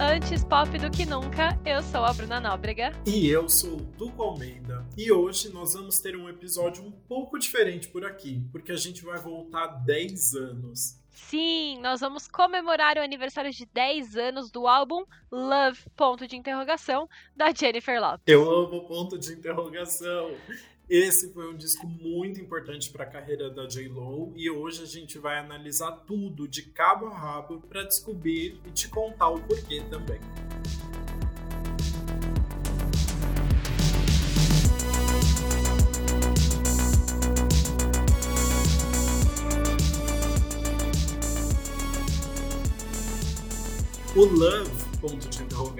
Antes Pop do que Nunca. Eu sou a Bruna Nóbrega. E eu sou o Duco Almeida. E hoje nós vamos ter um episódio um pouco diferente por aqui, porque a gente vai voltar 10 anos. Sim, nós vamos comemorar o aniversário de 10 anos do álbum Love, ponto de interrogação, da Jennifer Lopez. Eu amo ponto de interrogação. Esse foi um disco muito importante para a carreira da J-Lo e hoje a gente vai analisar tudo de cabo a rabo para descobrir e te contar o porquê também. O Love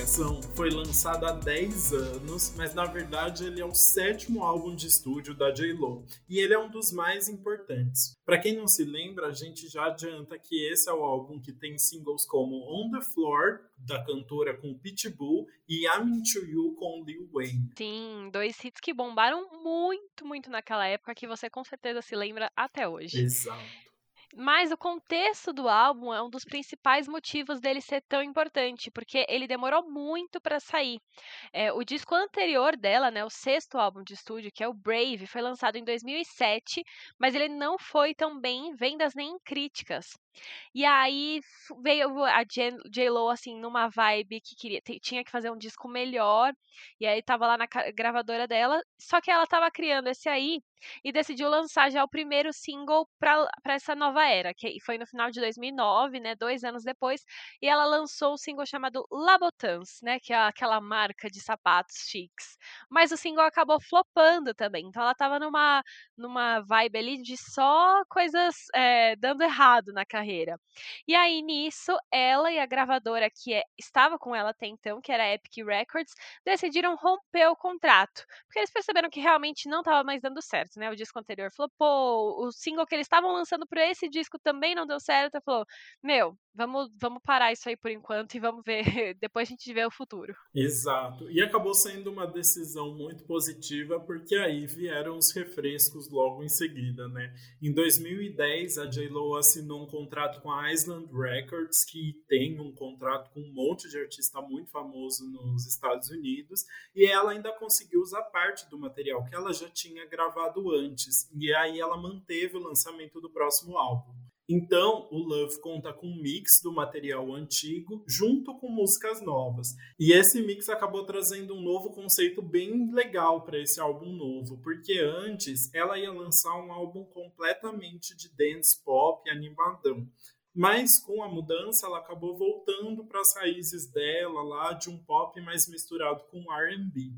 interrogação, foi lançado há 10 anos, mas na verdade ele é o sétimo álbum de estúdio da J-Lo e ele é um dos mais importantes. Para quem não se lembra, a gente já adianta que esse é o álbum que tem singles como On the Floor da cantora com Pitbull e I'm Into You com Lil Wayne. Sim, dois hits que bombaram muito, muito naquela época que você com certeza se lembra até hoje. Exato. Mas o contexto do álbum é um dos principais motivos dele ser tão importante, porque ele demorou muito para sair. É, o disco anterior dela, né, o sexto álbum de estúdio, que é o Brave, foi lançado em 2007, mas ele não foi tão bem em vendas nem em críticas. E aí veio a J-Lo, assim, numa vibe que queria, tinha que fazer um disco melhor. E aí tava lá na gravadora dela. Só que ela tava criando esse aí e decidiu lançar já o primeiro single para essa nova era, que foi no final de 2009, né, dois anos depois, e ela lançou o um single chamado Labotans, né, que é aquela marca de sapatos chiques. Mas o single acabou flopando também, então ela tava numa, numa vibe ali de só coisas é, dando errado na carreira. E aí nisso, ela e a gravadora que é, estava com ela até então, que era a Epic Records, decidiram romper o contrato, porque eles perceberam que realmente não estava mais dando certo né? O disco anterior flopou, o single que eles estavam lançando para esse disco também não deu certo. Falou: Meu, vamos, vamos parar isso aí por enquanto e vamos ver. Depois a gente vê o futuro. Exato. E acabou sendo uma decisão muito positiva, porque aí vieram os refrescos logo em seguida, né? Em 2010, a J-Lo assinou um contrato com a Island Records, que tem um contrato com um monte de artista muito famoso nos Estados Unidos, e ela ainda conseguiu usar parte do material que ela já tinha gravado antes, e aí ela manteve o lançamento do próximo álbum. Então, o Love conta com um mix do material antigo junto com músicas novas. E esse mix acabou trazendo um novo conceito bem legal para esse álbum novo, porque antes ela ia lançar um álbum completamente de dance pop animadão. Mas com a mudança, ela acabou voltando para as raízes dela lá de um pop mais misturado com R&B.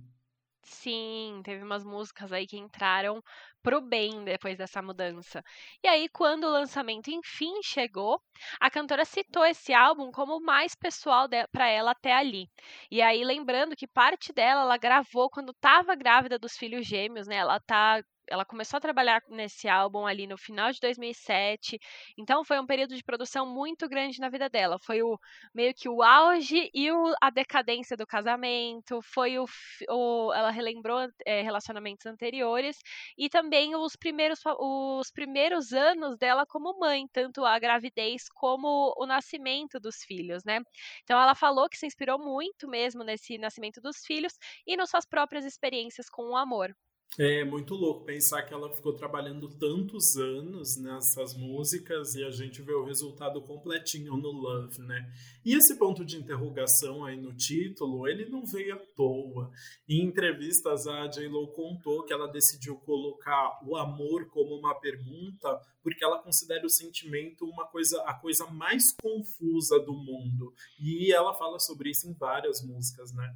Sim, teve umas músicas aí que entraram pro bem depois dessa mudança. E aí, quando o lançamento enfim chegou, a cantora citou esse álbum como o mais pessoal para ela até ali. E aí, lembrando que parte dela ela gravou quando estava grávida dos filhos gêmeos, né? Ela tá ela começou a trabalhar nesse álbum ali no final de 2007. Então foi um período de produção muito grande na vida dela. Foi o meio que o auge e o, a decadência do casamento. Foi o, o ela relembrou é, relacionamentos anteriores e também os primeiros os primeiros anos dela como mãe, tanto a gravidez como o nascimento dos filhos, né? Então ela falou que se inspirou muito mesmo nesse nascimento dos filhos e nas suas próprias experiências com o amor. É muito louco pensar que ela ficou trabalhando tantos anos nessas músicas e a gente vê o resultado completinho no Love, né? E esse ponto de interrogação aí no título, ele não veio à toa. Em entrevistas, a J-Lo contou que ela decidiu colocar o amor como uma pergunta porque ela considera o sentimento uma coisa, a coisa mais confusa do mundo. E ela fala sobre isso em várias músicas, né?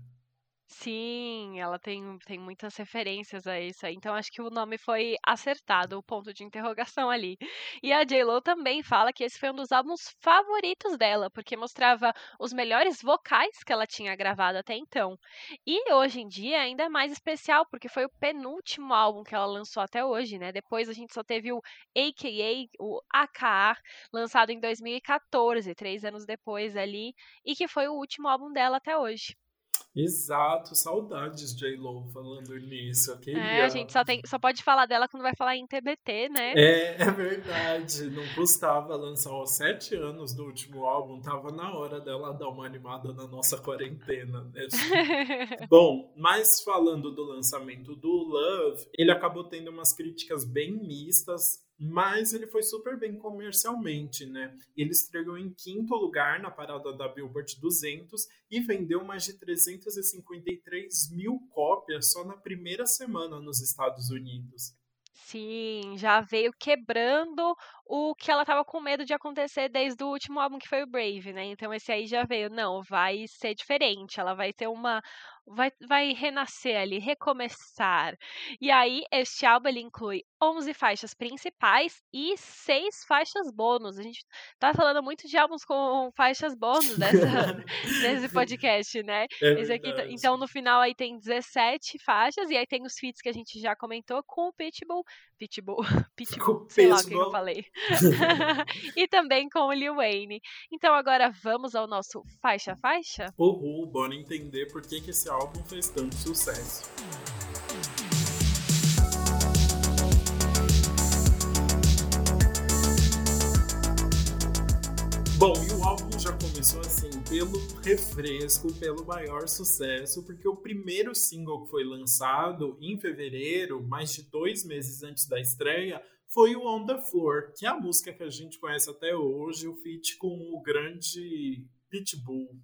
Sim, ela tem, tem muitas referências a isso. Então acho que o nome foi acertado, o ponto de interrogação ali. E a J-Lo também fala que esse foi um dos álbuns favoritos dela, porque mostrava os melhores vocais que ela tinha gravado até então. E hoje em dia ainda é mais especial, porque foi o penúltimo álbum que ela lançou até hoje, né? Depois a gente só teve o AKA, o AKA, lançado em 2014, três anos depois ali, e que foi o último álbum dela até hoje. Exato, saudades J-Lo falando nisso. Queria... É, a gente só, tem, só pode falar dela quando vai falar em TBT, né? É, é verdade. Não custava lançar aos sete anos do último álbum, tava na hora dela dar uma animada na nossa quarentena. Né? Bom, mas falando do lançamento do Love, ele acabou tendo umas críticas bem mistas mas ele foi super bem comercialmente, né? Ele estreou em quinto lugar na parada da Billboard 200 e vendeu mais de 353 mil cópias só na primeira semana nos Estados Unidos. Sim, já veio quebrando o que ela estava com medo de acontecer desde o último álbum que foi o Brave, né? Então esse aí já veio, não, vai ser diferente, ela vai ter uma vai, vai renascer ali, recomeçar. E aí, este álbum ele inclui 11 faixas principais e 6 faixas bônus. A gente tá falando muito de álbuns com faixas bônus nessa, nesse podcast, né? É Esse aqui, então, no final aí tem 17 faixas e aí tem os feats que a gente já comentou com o Pitbull. Pitbull, Pitbull, sei lá o que eu falei. e também com o Lil Wayne. Então agora vamos ao nosso faixa a faixa? Uhul, bora entender por que, que esse álbum fez tanto sucesso. Bom, e o álbum já começou assim, pelo refresco, pelo maior sucesso, porque o primeiro single que foi lançado em fevereiro, mais de dois meses antes da estreia, foi o On The Floor, que é a música que a gente conhece até hoje, o feat com o grande Pitbull.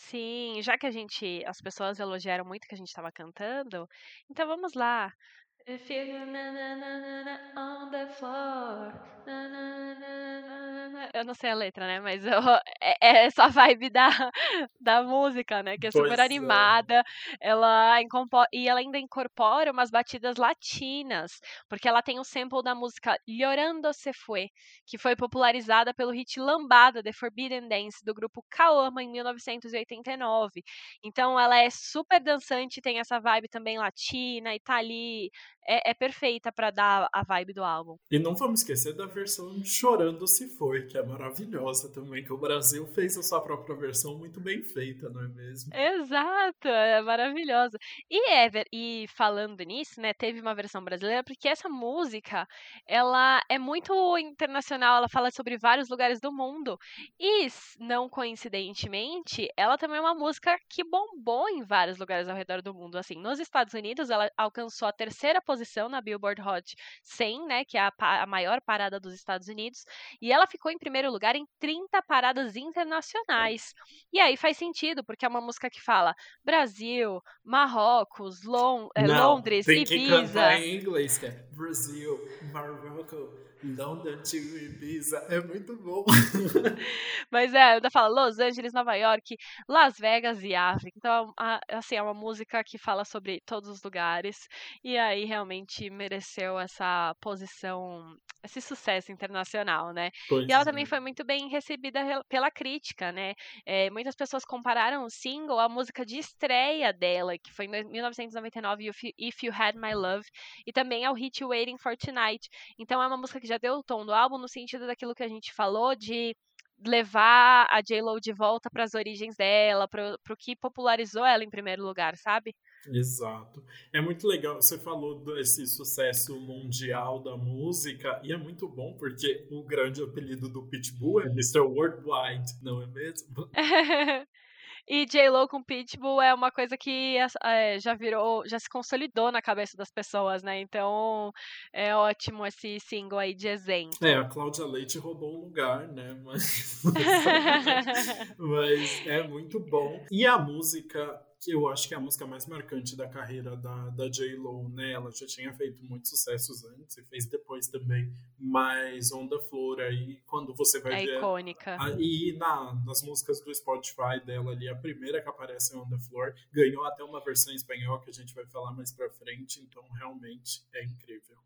Sim, já que a gente, as pessoas elogiaram muito que a gente estava cantando, então vamos lá. If you on the floor. Eu não sei a letra, né? Mas eu, é, é essa vibe da, da música, né? Que é super pois é. animada. É. Ela e ela ainda incorpora umas batidas latinas, porque ela tem um sample da música Llorando Se Fue, que foi popularizada pelo hit Lambada, The Forbidden Dance, do grupo Kaoma em 1989. Então ela é super dançante, tem essa vibe também latina e tá ali é, é perfeita para dar a vibe do álbum. E não vamos esquecer da versão Chorando Se Foi, que é maravilhosa também, que o Brasil fez a sua própria versão muito bem feita, não é mesmo? Exato, é maravilhosa. E Ever, e falando nisso, né, teve uma versão brasileira, porque essa música, ela é muito internacional, ela fala sobre vários lugares do mundo. E, não coincidentemente, ela também é uma música que bombou em vários lugares ao redor do mundo. Assim, nos Estados Unidos, ela alcançou a terceira posição posição na Billboard Hot 100, né, que é a, a maior parada dos Estados Unidos, e ela ficou em primeiro lugar em 30 paradas internacionais. E aí faz sentido, porque é uma música que fala Brasil, Marrocos, Lon é, Não, Londres, tem Ibiza. Que cantar em inglês, que é Brasil, Marrocos. London to Ibiza. É muito bom. Mas é, ainda fala Los Angeles, Nova York, Las Vegas e África. Então, assim, é uma música que fala sobre todos os lugares. E aí realmente mereceu essa posição, esse sucesso internacional, né? Pois e ela é. também foi muito bem recebida pela crítica, né? É, muitas pessoas compararam o single à música de estreia dela, que foi em 1999, If You Had My Love, e também ao hit Waiting for Tonight. Então é uma música que já deu o tom do álbum no sentido daquilo que a gente falou de levar a J-Lo de volta para as origens dela, para o que popularizou ela em primeiro lugar, sabe? Exato. É muito legal. Você falou desse sucesso mundial da música e é muito bom porque o grande apelido do Pitbull é Mr. Worldwide, não é mesmo? E J-Lo com Pitbull é uma coisa que é, já virou, já se consolidou na cabeça das pessoas, né? Então é ótimo esse single aí de exemplo. É, a Cláudia Leite roubou o lugar, né? Mas... Mas é muito bom. E a música que eu acho que é a música mais marcante da carreira da, da J-Lo, né? Ela já tinha feito muitos sucessos antes e fez depois também, mas On The Floor aí, quando você vai é ver... É icônica. A, e na, nas músicas do Spotify dela ali, a primeira que aparece é On The Floor, ganhou até uma versão em espanhol que a gente vai falar mais pra frente, então realmente é incrível.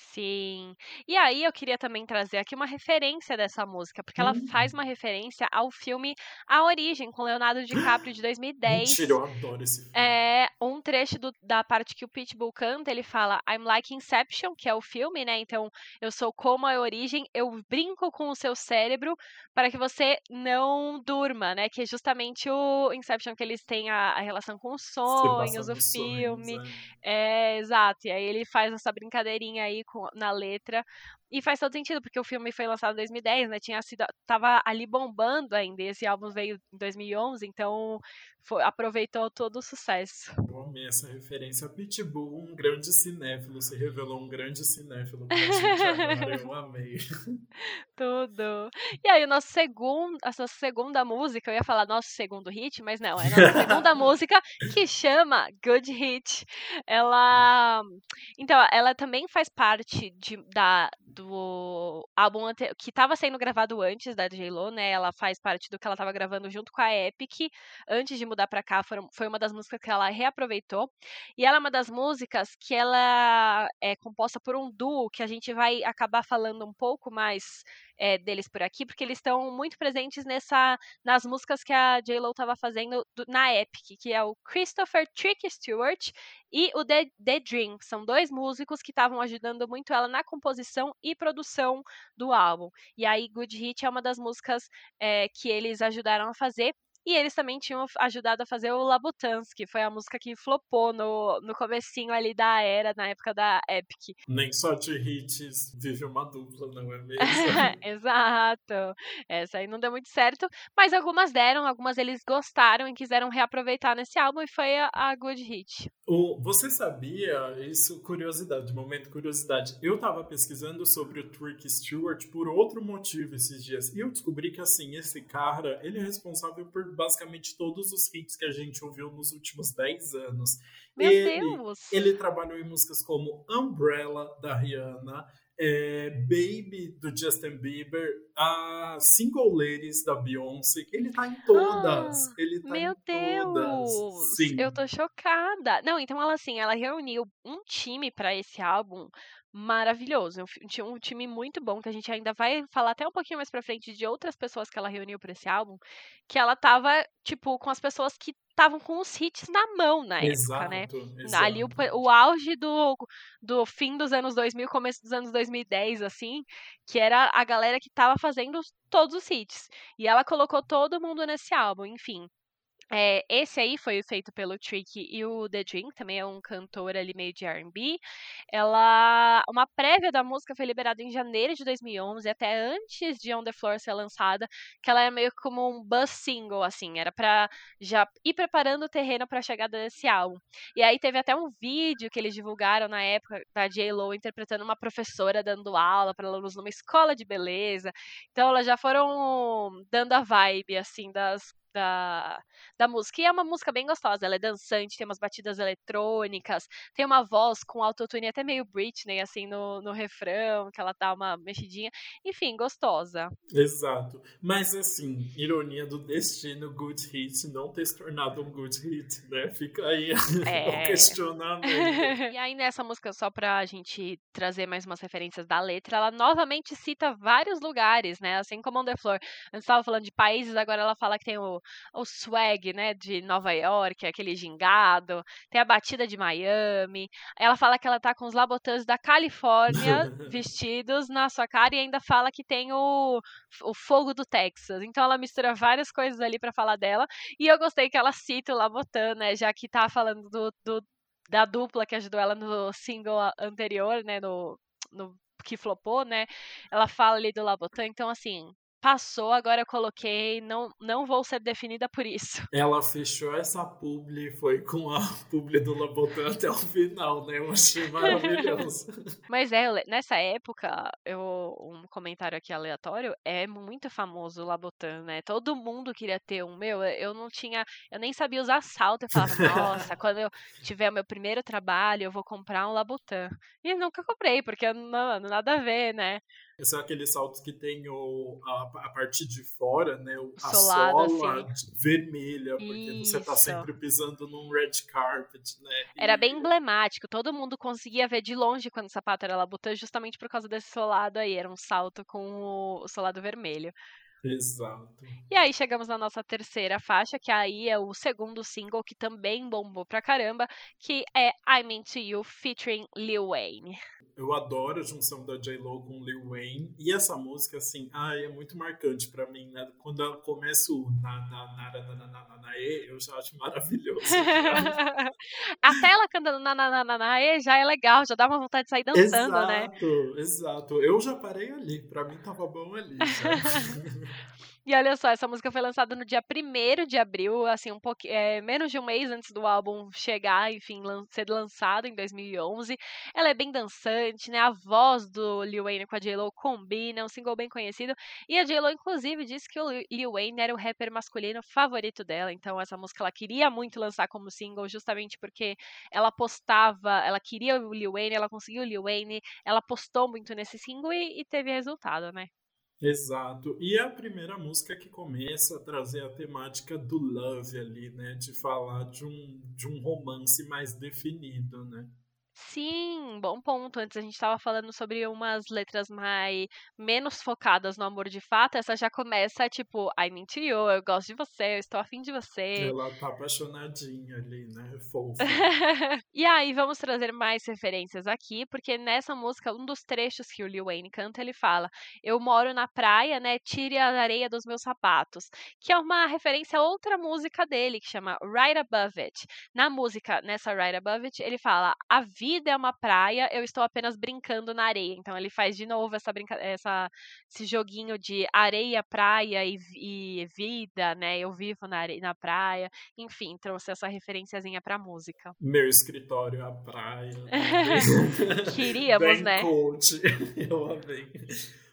Sim. E aí eu queria também trazer aqui uma referência dessa música, porque ela faz Hum. uma referência ao filme A Origem, com Leonardo DiCaprio, de 2010. Mentira, eu adoro esse filme. É um trecho do- da parte que o Pitbull canta, ele fala I'm like Inception, que é o filme, né? Então, eu sou como a origem, eu brinco com o seu cérebro para que você não durma, né? Que é justamente o Inception que eles têm a, a relação com os sonhos, o filme. sonhos, é. É, exato. E aí ele faz essa brincadeirinha aí com- na letra. E faz todo sentido, porque o filme foi lançado em 2010, né? Tinha sido, tava ali bombando ainda. E esse álbum veio em 2011, então foi- aproveitou todo o sucesso. Eu amei essa referência. Pitbull, um grande cinéfilo, se revelou um grande cinéfilo pra gente agora. Eu amei. Tudo. E aí, o nosso segundo, a nossa segunda música, eu ia falar nosso segundo hit, mas não, é a nossa segunda música que chama Good Hit. Ela. Então, ela também faz parte de, da, do álbum que estava sendo gravado antes da J-Lo, né? Ela faz parte do que ela estava gravando junto com a Epic. Antes de mudar pra cá, foram, foi uma das músicas que ela reaproveitou. E ela é uma das músicas que ela é composta por um duo que a gente vai acabar falando um pouco mais é, deles por aqui, porque eles estão muito presentes nessa nas músicas que a J-Lo estava fazendo do- na Epic, que é o Christopher Trick Stewart e o The, The Dream. São dois músicos que estavam ajudando muito ela na composição e produção do álbum. E aí, Good Hit é uma das músicas é, que eles ajudaram a fazer. E eles também tinham ajudado a fazer o Labutans, que foi a música que flopou no, no comecinho ali da era, na época da Epic. Nem só de hits vive uma dupla, não é mesmo? Exato. Essa aí não deu muito certo, mas algumas deram, algumas eles gostaram e quiseram reaproveitar nesse álbum e foi a, a Good Hit. O, você sabia, isso curiosidade, momento curiosidade. Eu tava pesquisando sobre o Trick Stewart por outro motivo esses dias. E eu descobri que assim, esse cara, ele é responsável por basicamente todos os hits que a gente ouviu nos últimos 10 anos. Meu ele, Deus! Ele trabalhou em músicas como Umbrella, da Rihanna, é, Baby, do Justin Bieber, a Single Ladies, da Beyoncé. Ele tá em todas. Ah, ele tá Meu em todas. Deus! Sim. Eu tô chocada. Não, então ela assim, ela reuniu um time pra esse álbum maravilhoso. Fi- Tinha um time muito bom que a gente ainda vai falar até um pouquinho mais pra frente de outras pessoas que ela reuniu pra esse álbum, que ela tava tipo com as pessoas que estavam com os hits na mão na época, né? Exato, Ali o, exato. o auge do, do fim dos anos 2000, começo dos anos 2010, assim, que era a galera que tava fazendo os- todos os hits. E ela colocou todo mundo nesse álbum, enfim. É, esse aí foi feito pelo Trick e o The Dream, também é um cantor ali meio de R&B. Ela, uma prévia da música foi liberada em janeiro de 2011, até antes de On The Floor ser lançada, que ela é meio como um buzz single, assim, era pra já ir preparando o terreno pra chegada desse álbum. E aí teve até um vídeo que eles divulgaram na época da J-Lo interpretando uma professora dando aula para alunos numa escola de beleza. Então elas já foram dando a vibe, assim, das da, da música. E é uma música bem gostosa, ela é dançante, tem umas batidas eletrônicas, tem uma voz com autotune até meio Britney, assim, no, no refrão, que ela dá uma mexidinha. Enfim, gostosa. Exato. Mas assim, ironia do destino, Good Hit não ter se tornado um Good Hit, né? Fica aí o É. questionamento. e aí, nessa música, só pra gente trazer mais umas referências da letra, ela novamente cita vários lugares, né? Assim como On The Floor. Antes estava falando de países, agora ela fala que tem o, o swag, né, de Nova York, aquele gingado, tem a batida de Miami. Ela fala que ela tá com os labotãs da Califórnia vestidos na sua cara e ainda fala que tem o, o fogo do Texas. Então ela mistura várias coisas ali pra falar dela. E eu gostei que ela cita o Labotan, né, já que tá falando do, do- da dupla que ajudou ela no single anterior, né, no, no que flopou, né? Ela fala ali do Labotan, então assim, passou, agora eu coloquei, não, não vou ser definida por isso. Ela fechou essa publi e foi com a publi do Labotan até o final, né? Eu achei maravilhoso. Mas é, nessa época, eu, um comentário aqui aleatório, é muito famoso o Labotan, né? Todo mundo queria ter um. Meu, eu não tinha, eu nem sabia usar salto. Eu falava, nossa, quando eu tiver o meu primeiro trabalho, eu vou comprar um Labotan. E nunca comprei, porque, mano, nada a ver, né? São aqueles saltos que tem o, a, a parte de fora, né? A Solado, sola assim. vermelha, porque você tá Isso. sempre pisando num red carpet, né? Era E- bem emblemático, todo mundo conseguia ver de longe quando o sapato era Labutin, justamente por causa desse solado aí. Era um salto com o, o solado vermelho. Exato. E aí chegamos na nossa terceira faixa, que aí é o segundo single que também bombou pra caramba, que é I'm Into You featuring Lil Wayne. Eu adoro a junção da J-Lo com Lil Wayne. E essa música, assim, ai, é muito marcante pra mim, né? Quando ela começa o na, na, na, na, na, na, na, na, e, eu já acho maravilhoso. Até ela cantando na na na na na e já é legal, já dá uma vontade de sair dançando, exato, né? exato. Eu já parei ali. Pra mim tava bom ali. E olha só, essa música foi lançada no dia 1 de abril, assim, um pouquinho, é, menos de um mês antes do álbum chegar, enfim, lan- ser lançado em 2011. Ela é bem dançante, né? A voz do Lil Wayne com a J-Lo combina, é um single bem conhecido. E a J-Lo, inclusive, disse que o Li- Lil Wayne era o rapper masculino favorito dela, então essa música ela queria muito lançar como single, justamente porque ela postava, ela queria o Lil Wayne, ela conseguiu o Lil Wayne, ela postou muito nesse single e, e teve resultado, né? Exato. E é a primeira música que começa a trazer a temática do love ali, né? De falar de um, de um romance mais definido, né? Sim, bom ponto. Antes a gente estava falando sobre umas letras mais menos focadas no amor de fato. Essa já começa tipo, into you, eu gosto de você, eu estou afim de você. Ela tá apaixonadinha ali, né? Fofa. e aí vamos trazer mais referências aqui, porque nessa música, um dos trechos que o Lil Wayne canta, ele fala: Eu moro na praia, né? Tire a areia dos meus sapatos. Que é uma referência a outra música dele, que chama Right Above It. Na música, nessa Right Above It, ele fala: A vida é uma praia, eu estou apenas brincando na areia. Então ele faz de novo essa brinca essa, esse joguinho de areia, praia e, e vida, né? Eu vivo na, are- na praia. Enfim, trouxe essa referenciazinha pra música. Meu escritório, a praia. Queríamos, Bem né? coach. Eu amei.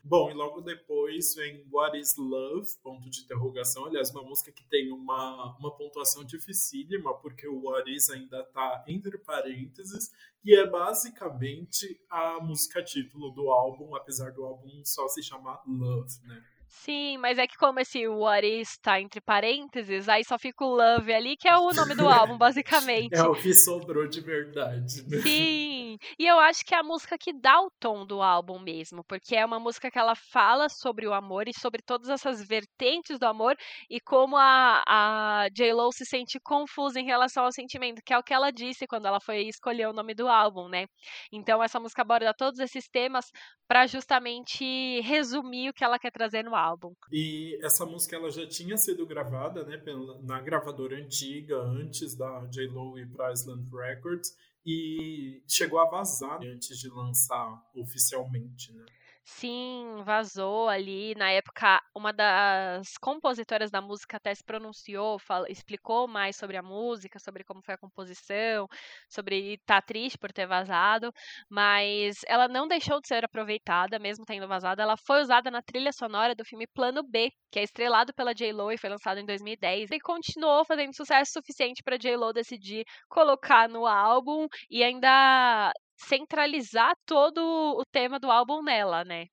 Bom, e logo depois vem What is Love? Ponto de interrogação. Aliás, uma música que tem uma, uma pontuação dificílima, porque o What is ainda tá entre parênteses, e é basicamente a música título do álbum, apesar do álbum só se chamar Love, né? Sim, mas é que como esse What is tá entre parênteses, aí só fica o Love ali, que é o nome do álbum, basicamente. É o que sobrou de verdade, né? Sim, e eu acho que é a música que dá o tom do álbum mesmo, porque é uma música que ela fala sobre o amor e sobre todas essas vertentes do amor e como a, a J-Lo se sente confusa em relação ao sentimento, que é o que ela disse quando ela foi escolher o nome do álbum, né? Então essa música aborda todos esses temas para justamente resumir o que ela quer trazer no álbum. E essa música ela já tinha sido gravada né, pela, na gravadora antiga, antes da J-Lo ir para Island Records, e chegou a vazar antes de lançar oficialmente. Né? Sim, vazou ali. Na época, uma das compositoras da música até se pronunciou, fala- explicou mais sobre a música, sobre como foi a composição, sobre estar triste por ter vazado, mas ela não deixou de ser aproveitada, mesmo tendo vazado. Ela foi usada na trilha sonora do filme Plano B, que é estrelado pela J-Lo e foi lançado em 2010, e continuou fazendo sucesso suficiente para J-Lo decidir colocar no álbum e ainda centralizar todo o tema do álbum nela, né?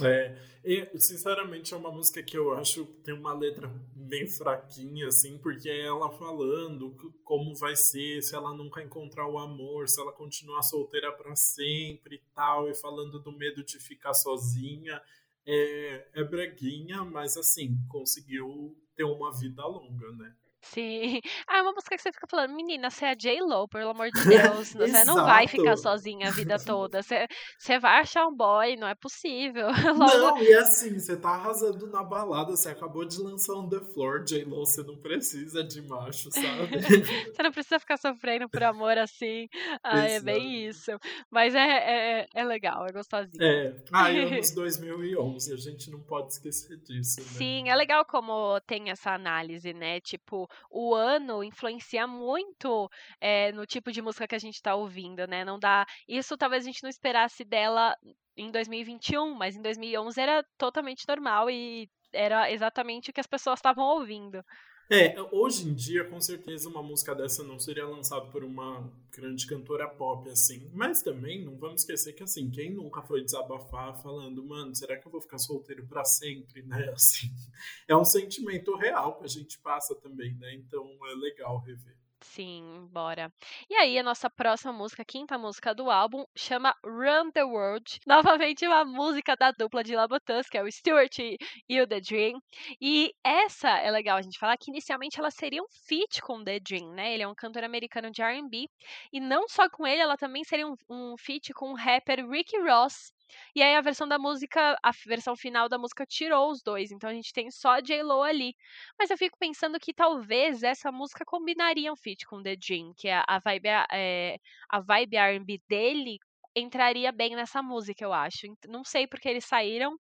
É, e, sinceramente, é uma música que eu acho que tem uma letra bem fraquinha, assim, porque é ela falando como vai ser, se ela nunca encontrar o amor, se ela continuar solteira para sempre e tal, e falando do medo de ficar sozinha. É, é breguinha, mas assim, conseguiu ter uma vida longa, né? Sim. Ah, é uma música que você fica falando, menina, você é J-Lo, pelo amor de Deus. Você não vai ficar sozinha a vida toda. Você, você vai achar um boy, não é possível. Logo, Não, e assim, você tá arrasando na balada, você acabou de lançar um The Floor, J-Lo, você não precisa de macho, sabe? você não precisa ficar sofrendo por amor assim. Ah, é bem isso. Mas é, é, é legal, é gostosinho. É, ah, e anos 2011, a gente não pode esquecer disso, né? Sim, é legal como tem essa análise, né? Tipo, o ano influencia muito é, no tipo de música que a gente tá ouvindo, né? Não dá. Isso talvez a gente não esperasse dela em 2021, mas em 2011 era totalmente normal e era exatamente o que as pessoas estavam ouvindo. É, hoje em dia, com certeza, uma música dessa não seria lançada por uma grande cantora pop, assim. Mas também, não vamos esquecer que, assim, quem nunca foi desabafar falando, mano, será que eu vou ficar solteiro para sempre, né? Assim, é um sentimento real que a gente passa também, né? Então é legal rever. Sim, bora. E aí, a nossa próxima música, quinta música do álbum, chama Run the World. Novamente, uma música da dupla de Labotans, que é o Stuart e o The Dream. E essa é legal a gente falar que inicialmente ela seria um feat com The Dream, né? Ele é um cantor americano de RB. E não só com ele, ela também seria um, um feat com o rapper Ricky Ross. E aí a versão da música, a versão final da música tirou os dois, então a gente tem só J-Lo ali. Mas eu fico pensando que talvez essa música combinaria um feat com The Dream, que é a vibe, é, a vibe R&B dele entraria bem nessa música, eu acho. Não sei porque eles saíram,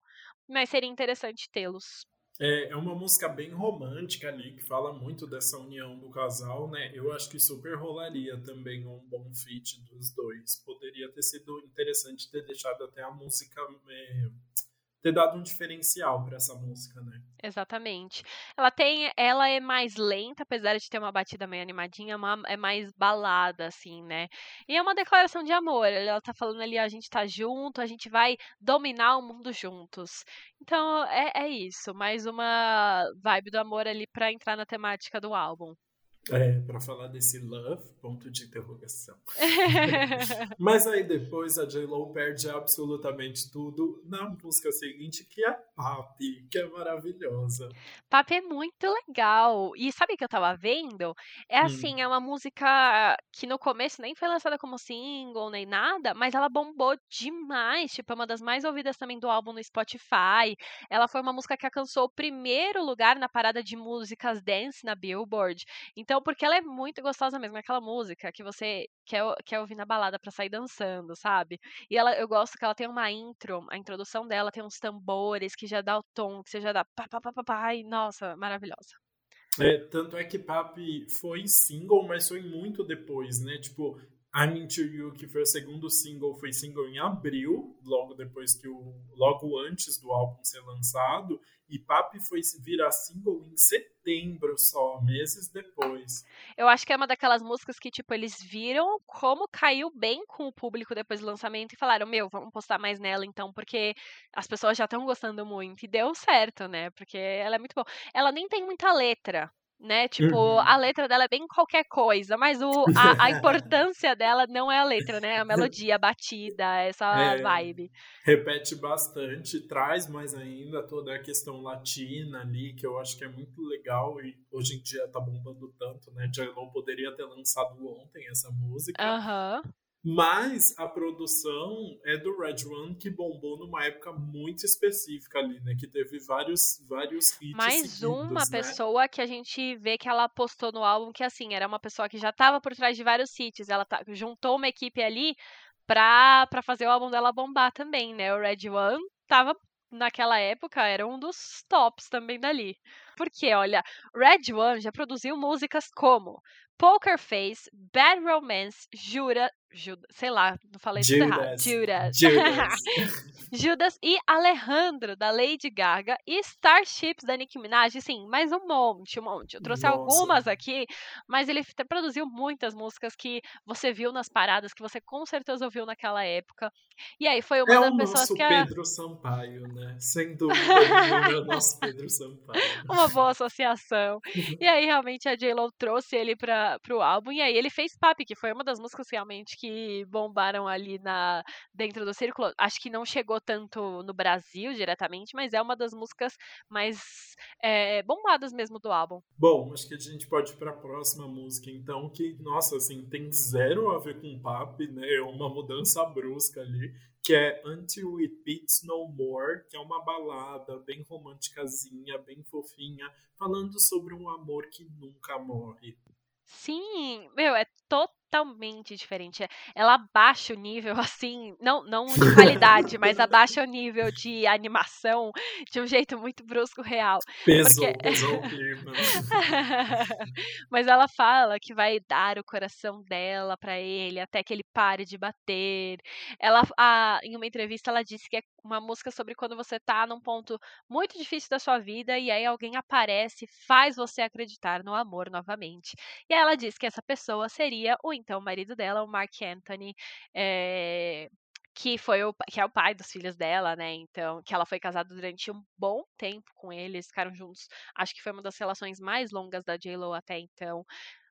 mas seria interessante tê-los. É, é uma música bem romântica ali, que fala muito dessa união do casal, né? Eu acho que super rolaria também um bom feat dos dois. Poderia ter sido interessante ter deixado até a música. É ter dado um diferencial para essa música, né? Exatamente. Ela tem, ela é mais lenta, apesar de ter uma batida meio animadinha, é mais balada assim, né? E é uma declaração de amor. Ela tá falando ali, a gente tá junto, a gente vai dominar o mundo juntos. Então é, é isso, mais uma vibe do amor ali para entrar na temática do álbum. É, para falar desse love, ponto de interrogação. Mas aí depois a J-Lo perde absolutamente tudo na música seguinte, que é Papi, que é maravilhosa. Papi é muito legal. E sabe o que eu tava vendo? É hum. assim, hum. é uma música que no começo nem foi lançada como single, nem nada, mas ela bombou demais. Tipo, é uma das mais ouvidas também do álbum no Spotify. Ela foi uma música que alcançou o primeiro lugar na parada de músicas dance na Billboard. Então, então, porque ela é muito gostosa mesmo, é aquela música que você quer, quer ouvir na balada para sair dançando, sabe? E ela, eu gosto que ela tem uma intro, a introdução dela tem uns tambores que já dá o tom, que você já dá pá, pá, pá, pá, pá e, nossa, maravilhosa. É, tanto é que Papi foi single, mas foi muito depois, né? Tipo, I'm Into You, que foi o segundo single, foi single em abril, logo depois que o. logo antes do álbum ser lançado. E Papi foi virar single em setembro só, meses depois. Eu acho que é uma daquelas músicas que, tipo, eles viram como caiu bem com o público depois do lançamento e falaram, meu, vamos postar mais nela então, porque as pessoas já estão gostando muito. E deu certo, né? Porque ela é muito boa. Ela nem tem muita letra, né? Tipo, uhum. a letra dela é bem qualquer coisa, mas o, a, a, importância dela não é a letra, né? A melodia, a batida, essa é, vibe. Repete bastante, traz mais ainda toda a questão latina ali, que eu acho que é muito legal e hoje em dia tá bombando tanto, né? J-Lo poderia ter lançado ontem essa música. Aham. Uhum. Mas a produção é do Red One, que bombou numa época muito específica ali, né? Que teve vários, vários hits. Mais seguidos, uma né? pessoa que a gente vê que ela postou no álbum, que assim, era uma pessoa que já estava por trás de vários hits. Ela tá, juntou uma equipe ali pra, pra fazer o álbum dela bombar também, né? O Red One tava naquela época era um dos tops também dali. Porque, olha, Red One já produziu músicas como Poker Face, Bad Romance, Jura, Judas, sei lá, não falei tudo errado. Judas. Judas. Judas e Alejandro, da Lady Gaga, e Starships, da Nicki Minaj, sim, mais um monte, um monte. Eu trouxe Nossa. algumas aqui, mas ele produziu muitas músicas que você viu nas paradas, que você com certeza ouviu naquela época. E aí foi uma é das pessoas que... É o nosso Pedro Sampaio, né? Sem dúvida é o nosso Pedro Sampaio. uma boa associação. E aí, realmente, a J-Lo trouxe ele para o álbum, e aí ele fez Papi, que foi uma das músicas realmente que bombaram ali na dentro do círculo. Acho que não chegou tanto no Brasil diretamente, mas é uma das músicas mais é, bombadas mesmo do álbum. Bom, acho que a gente pode ir para a próxima música, então, que, nossa, assim, tem zero a ver com Papi, né? É uma mudança brusca ali que é Until It Beats No More, que é uma balada bem românticazinha, bem fofinha, falando sobre um amor que nunca morre. Sim, meu, é total totalmente diferente. Ela abaixa o nível, assim, não, não de qualidade, mas abaixa o nível de animação de um jeito muito brusco, real. Pesou, porque... pesou o clima. mas ela fala que vai dar o coração dela para ele até que ele pare de bater. Ela, a, em uma entrevista, ela disse que é uma música sobre quando você tá num ponto muito difícil da sua vida e aí alguém aparece, faz você acreditar no amor novamente. E ela diz que essa pessoa seria o então marido dela, o Mark Anthony, é, que foi o que é o pai dos filhos dela, né? Então, que ela foi casada durante um bom tempo com ele, eles ficaram juntos. Acho que foi uma das relações mais longas da J Lo até então.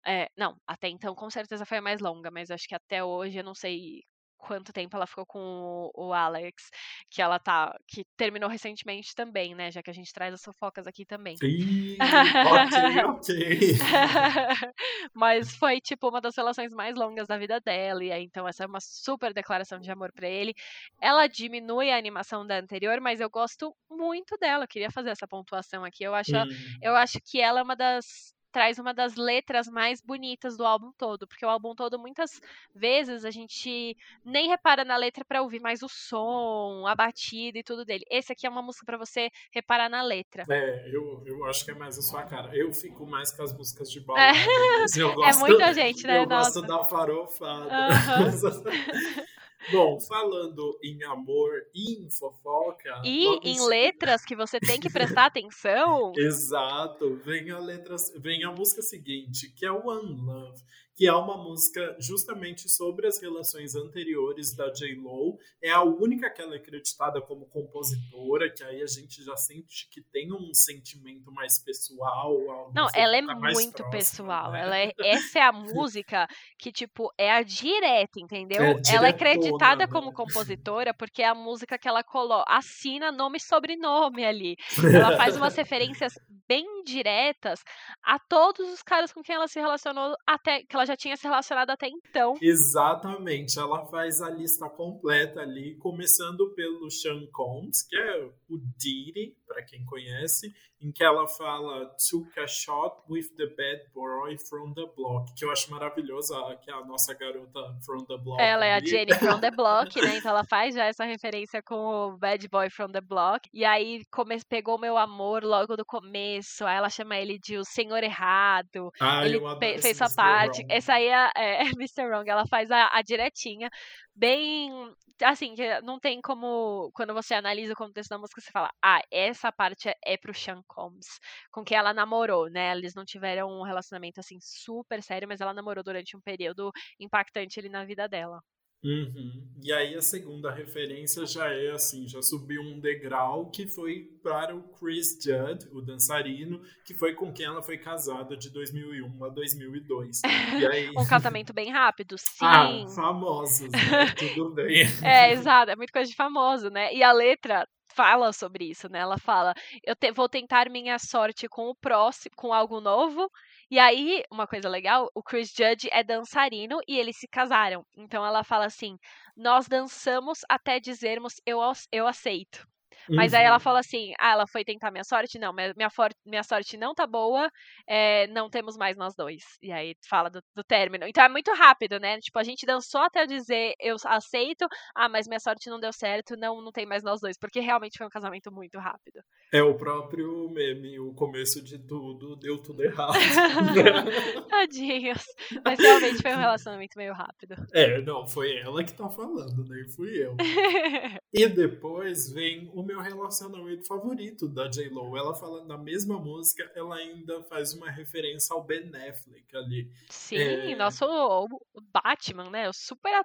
É, não, até então com certeza foi a mais longa, mas acho que até hoje eu não sei quanto tempo ela ficou com o, Alex, que ela tá, que terminou recentemente também, né? Já que a gente traz as fofocas aqui também. Ih, ok, ok. Mas foi tipo uma das relações mais longas da vida dela, e aí, então essa é uma super declaração de amor para ele. Ela diminui a animação da anterior, mas eu gosto muito dela. Eu queria fazer essa pontuação aqui. Eu acho, hum. eu acho que ela é uma das traz uma das letras mais bonitas do álbum todo, porque o álbum todo muitas vezes a gente nem repara na letra para ouvir mais o som, a batida e tudo dele. Esse aqui é uma música para você reparar na letra. É, eu, eu acho que é mais a sua cara. Eu fico mais com as músicas de balada. É, eu gosto, é muita gente, né? Eu Nossa. gosto da farofada. Uhum. Bom, falando em amor e em fofoca. E em letras que você tem que prestar atenção. Exato. Vem a, letras, vem a música seguinte, que é One Love que é uma música justamente sobre as relações anteriores da J-Lo. É a única que ela é acreditada como compositora, que aí a gente já sente que tem um sentimento mais pessoal. Não, ela é tá muito próxima, pessoal. Né? Ela é, essa é a música que, tipo, é a direta, entendeu? É ela é acreditada né? como compositora porque é a música que ela coloca, assina nome e sobrenome ali. Ela faz umas referências bem diretas a todos os caras com quem ela se relacionou até que ela já tinha se relacionado até então. Exatamente, ela faz a lista completa ali, começando pelo Sean Combs, que é o Diddy, para quem conhece, em que ela fala Took a shot with the bad boy from the block, que eu acho maravilhosa, que é a nossa garota from the block. Ela ali. é a Jenny from the block, né? Então ela faz já essa referência com o bad boy from the block. E aí come... pegou meu amor logo do começo, aí ela chama ele de o senhor errado. Ah, ele fez sua parte. Wrong. Essa aí é, é, é Mr. Wrong, ela faz a, a diretinha bem assim, não tem como quando você analisa o contexto da música você fala: "Ah, essa parte é, é pro Sean Combs, com quem ela namorou, né? Eles não tiveram um relacionamento assim super sério, mas ela namorou durante um período impactante ali na vida dela. Uhum. E aí a segunda referência já é assim, já subiu um degrau que foi para o Chris Judd, o dançarino, que foi com quem ela foi casada de 2001 a 2002. E aí... um casamento bem rápido, sim. Ah, famosos, né? Tudo bem. É, exato, é muito coisa de famoso, né? E a letra fala sobre isso, né? Ela fala: "Eu te, vou tentar minha sorte com o próximo, com algo novo e aí, uma coisa legal, o Chris Judge é dançarino e eles se casaram. Então ela fala assim: nós dançamos até dizermos eu, eu aceito. Mas aí ela uhum. fala assim: ah, ela foi tentar minha sorte? Não, minha, for minha sorte não tá boa, é, não temos mais nós dois. E aí fala do, do, término. Então é muito rápido, né? Tipo, a gente dançou até dizer eu aceito, ah, mas minha sorte não deu certo, não, não tem mais nós dois. Porque realmente foi um casamento muito rápido. É o próprio meme, o começo de tudo deu tudo errado. Tadinhos. Mas realmente foi um relacionamento meio rápido. É, não, foi ela que tá falando, nem fui eu. e depois vem o meu meu relacionamento favorito da J-Lo. Ela fala na mesma música, ela ainda faz uma referência ao Ben Affleck ali. Sim, é... nosso Batman, né? O super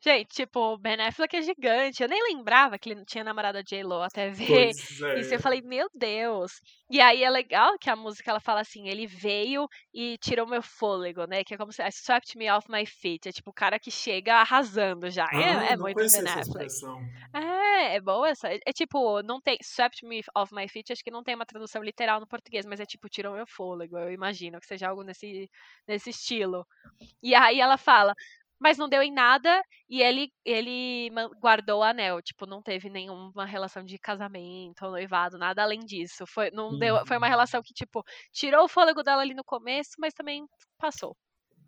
Gente, tipo, o Ben Affleck é gigante. Eu nem lembrava que ele tinha namorado a J-Lo até ver é. isso. Eu falei, meu Deus. E aí é legal que a música ela fala assim: ele veio e tirou meu fôlego, né? Que é como se swept me off my feet. É tipo o cara que chega arrasando já. É, ah, é, é muito Ben Affleck. É, é boa essa. É, é, tipo, não tem. Swept me off my feet, acho que não tem uma tradução literal no português, mas é tipo, tirou meu fôlego. Eu imagino que seja algo nesse, nesse estilo. E aí ela fala: mas não deu em nada e ele ele guardou o anel, tipo, não teve nenhuma relação de casamento ou noivado, nada além disso. Foi não uhum. deu, foi uma uhum. relação que tipo tirou o fôlego dela ali no começo, mas também passou.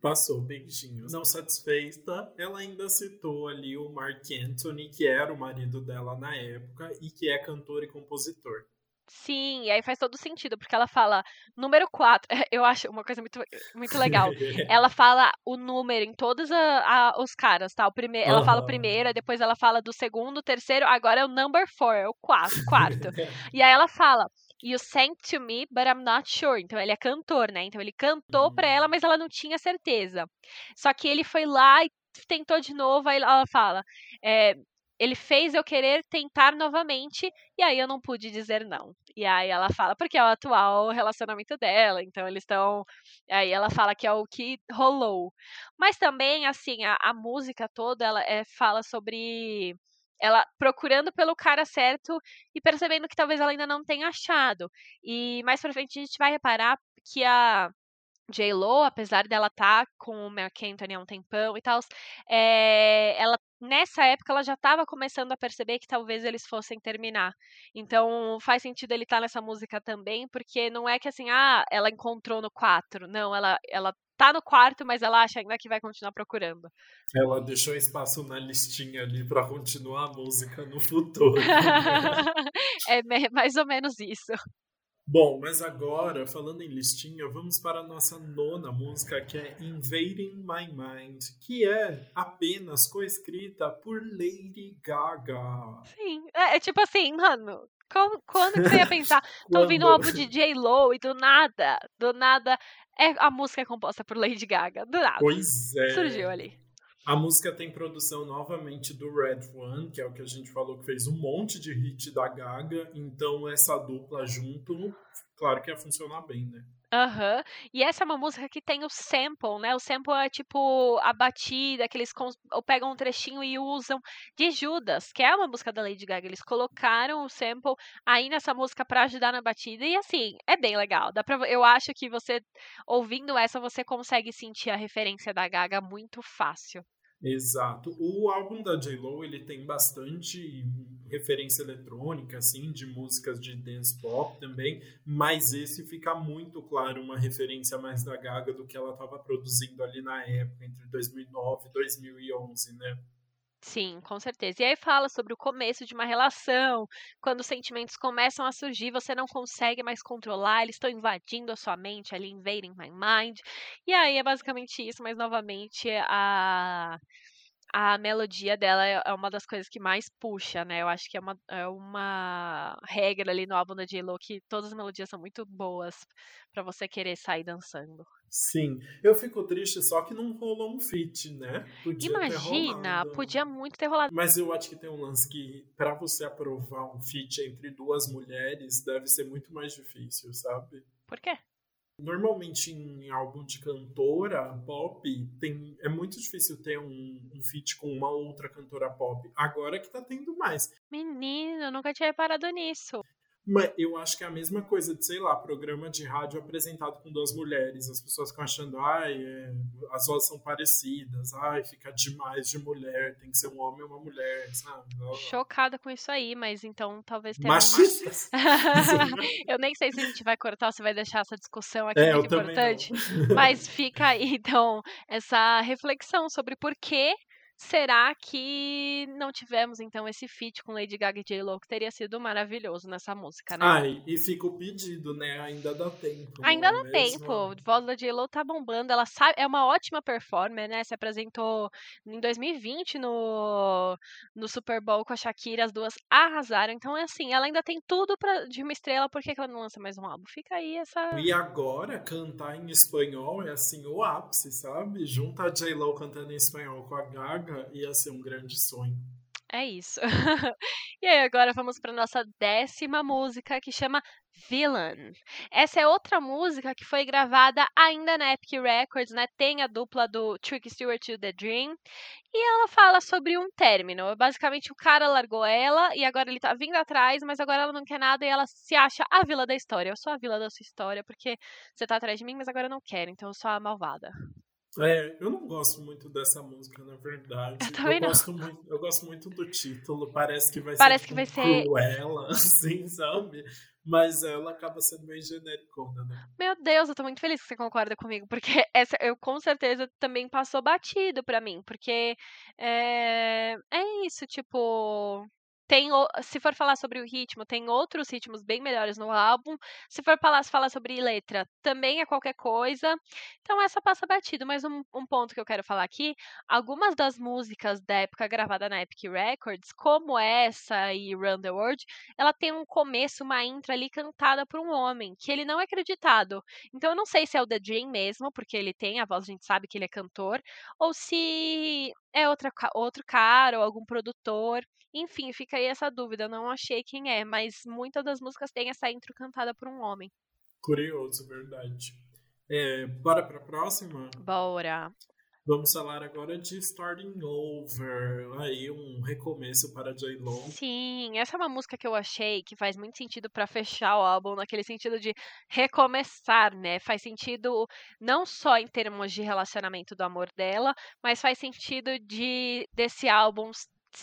Passou, beijinhos. Não satisfeita, ela ainda citou ali o Mark Anthony, que era o marido dela na época e que é cantor e compositor. Sim, e aí faz todo sentido, porque ela fala número 4. Eu acho uma coisa muito, muito legal. ela fala o número em todos a, a, os caras, tá? O primeiro, ela fala o primeiro, depois ela fala do segundo, terceiro, agora é o number four, é o quarto. quarto. e aí ela fala. You sang to me, but I'm not sure. Então ele é cantor, né? Então ele cantou uhum. pra ela, mas ela não tinha certeza. Só que ele foi lá e tentou de novo, aí ela fala. É, ele fez eu querer tentar novamente e aí eu não pude dizer não. E aí ela fala porque é o atual relacionamento dela, então eles estão aí ela fala que é o que rolou. Mas também assim, a, a música toda ela é, fala sobre ela procurando pelo cara certo e percebendo que talvez ela ainda não tenha achado. E mais pra frente a gente vai reparar que a J-Lo, apesar dela estar tá com o Mark Anthony há um tempão e tal, é, ela nessa época ela já estava começando a perceber que talvez eles fossem terminar. Então faz sentido ele estar tá nessa música também, porque não é que assim, ah, ela encontrou no 4. Não, ela, ela tá no quarto, mas ela acha ainda que vai continuar procurando. Ela deixou espaço na listinha ali para continuar a música no futuro. é mais ou menos isso. Bom, mas agora, falando em listinha, vamos para a nossa nona música, que é Invading My Mind, que é apenas coescrita por Lady Gaga. Sim, é, é tipo assim, mano, como, quando que você ia pensar? Tô ouvindo um álbum de J-Lo e do nada, do nada, é, a música é composta por Lady Gaga, do nada. Pois é. Surgiu ali. A música tem produção novamente do Red One, que é o que a gente falou que fez um monte de hit da Gaga. Então essa dupla junto, claro que ia funcionar bem, né? Aham. Uhum. E essa é uma música que tem o sample, né? O sample é tipo a batida, que eles pegam um trechinho e usam de Judas, que é uma música da Lady Gaga. Eles colocaram o sample aí nessa música para ajudar na batida e assim, é bem legal. Dá pra, eu acho que você ouvindo essa você consegue sentir a referência da Gaga muito fácil. Exato. O álbum da J-Lo, ele tem bastante referência eletrônica, assim, de músicas de dance pop também, mas esse fica muito claro uma referência mais da Gaga do que ela estava produzindo ali na época, entre 2009 e 2011, né? Sim, com certeza. E aí fala sobre o começo de uma relação, quando os sentimentos começam a surgir, você não consegue mais controlar, eles estão invadindo a sua mente, ali, invading my mind. E aí é basicamente isso, mas novamente a a melodia dela é, é uma das coisas que mais puxa, né? Eu acho que é uma, é uma regra ali no álbum da J-Lo que todas as melodias são muito boas para você querer sair dançando. Sim, eu fico triste só que não rolou um feat, né? Podia Imagina, podia muito ter rolado. Mas eu acho que tem um lance que para você aprovar um feat entre duas mulheres deve ser muito mais difícil, sabe? Por quê? Normalmente em álbum de cantora pop tem, é muito difícil ter um, um feat com uma outra cantora pop. Agora que tá tendo mais. Menino, nunca tinha reparado nisso. Mas eu acho que é a mesma coisa de, sei lá, programa de rádio apresentado com duas mulheres. As pessoas ficam achando, ai, é, as vozes são parecidas, ai, fica demais de mulher, tem que ser um homem ou uma mulher, sabe? Chocada com isso aí, mas então talvez tenha. Machistas! eu nem sei se a gente vai cortar ou se vai deixar essa discussão aqui é, muito importante. Mas fica aí, então, essa reflexão sobre por que Será que não tivemos, então, esse feat com Lady Gaga e J-Lo, que teria sido maravilhoso nessa música, né? Ai, e fica o pedido, né? Ainda dá tempo. Ainda é dá mesmo? tempo. A voz da J-Lo tá bombando. Ela sabe, é uma ótima performer, né? Se apresentou em 2020 no, no Super Bowl com a Shakira, as duas arrasaram. Então, é assim, ela ainda tem tudo pra, de uma estrela, por que ela não lança mais um álbum? Fica aí essa. E agora, cantar em espanhol é assim o ápice, sabe? Junta a J-Lo cantando em espanhol com a Gaga ia ser um grande sonho. É isso. e aí, agora vamos para nossa décima música que chama Villain. Essa é outra música que foi gravada ainda na Epic Records, né? Tem a dupla do Tricky Stewart e The Dream. E ela fala sobre um término. Basicamente, o cara largou ela e agora ele tá vindo atrás, mas agora ela não quer nada e ela se acha a vila da história. Eu sou a vila da sua história porque você tá atrás de mim, mas agora eu não quero, então eu sou a malvada. É, eu não gosto muito dessa música, na verdade. Eu também eu não. Gosto muito, eu gosto muito do título. Parece que vai Parece ser que vai ser cruela, assim, sabe? Mas ela acaba sendo bem genericona, né? Meu Deus, eu tô muito feliz que você concorda comigo, porque essa eu com certeza também passou batido pra mim, porque é, é isso, tipo, tem se for falar sobre o ritmo, tem outros ritmos bem melhores no álbum. Se for falar, falar sobre letra, também é qualquer coisa. Então essa passa batido, mas um, um ponto que eu quero falar aqui, algumas das músicas da época gravada na Epic Records, como essa e Run the World, ela tem um começo, uma intro ali cantada por um homem, que ele não é acreditado. Então eu não sei se é o The Dream mesmo, porque ele tem a voz, a gente sabe que ele é cantor, ou se é outra, outro cara ou algum produtor. Enfim, fica aí essa dúvida. Eu não achei quem é, mas muitas das músicas têm essa intro cantada por um homem. Curioso, verdade. É, bora pra próxima? Bora. Vamos falar agora de Starting Over. Aí, um recomeço para J-Lo. Sim, essa é uma música que eu achei que faz muito sentido pra fechar o álbum, naquele sentido de recomeçar, né? Faz sentido não só em termos de relacionamento do amor dela, mas faz sentido de desse álbum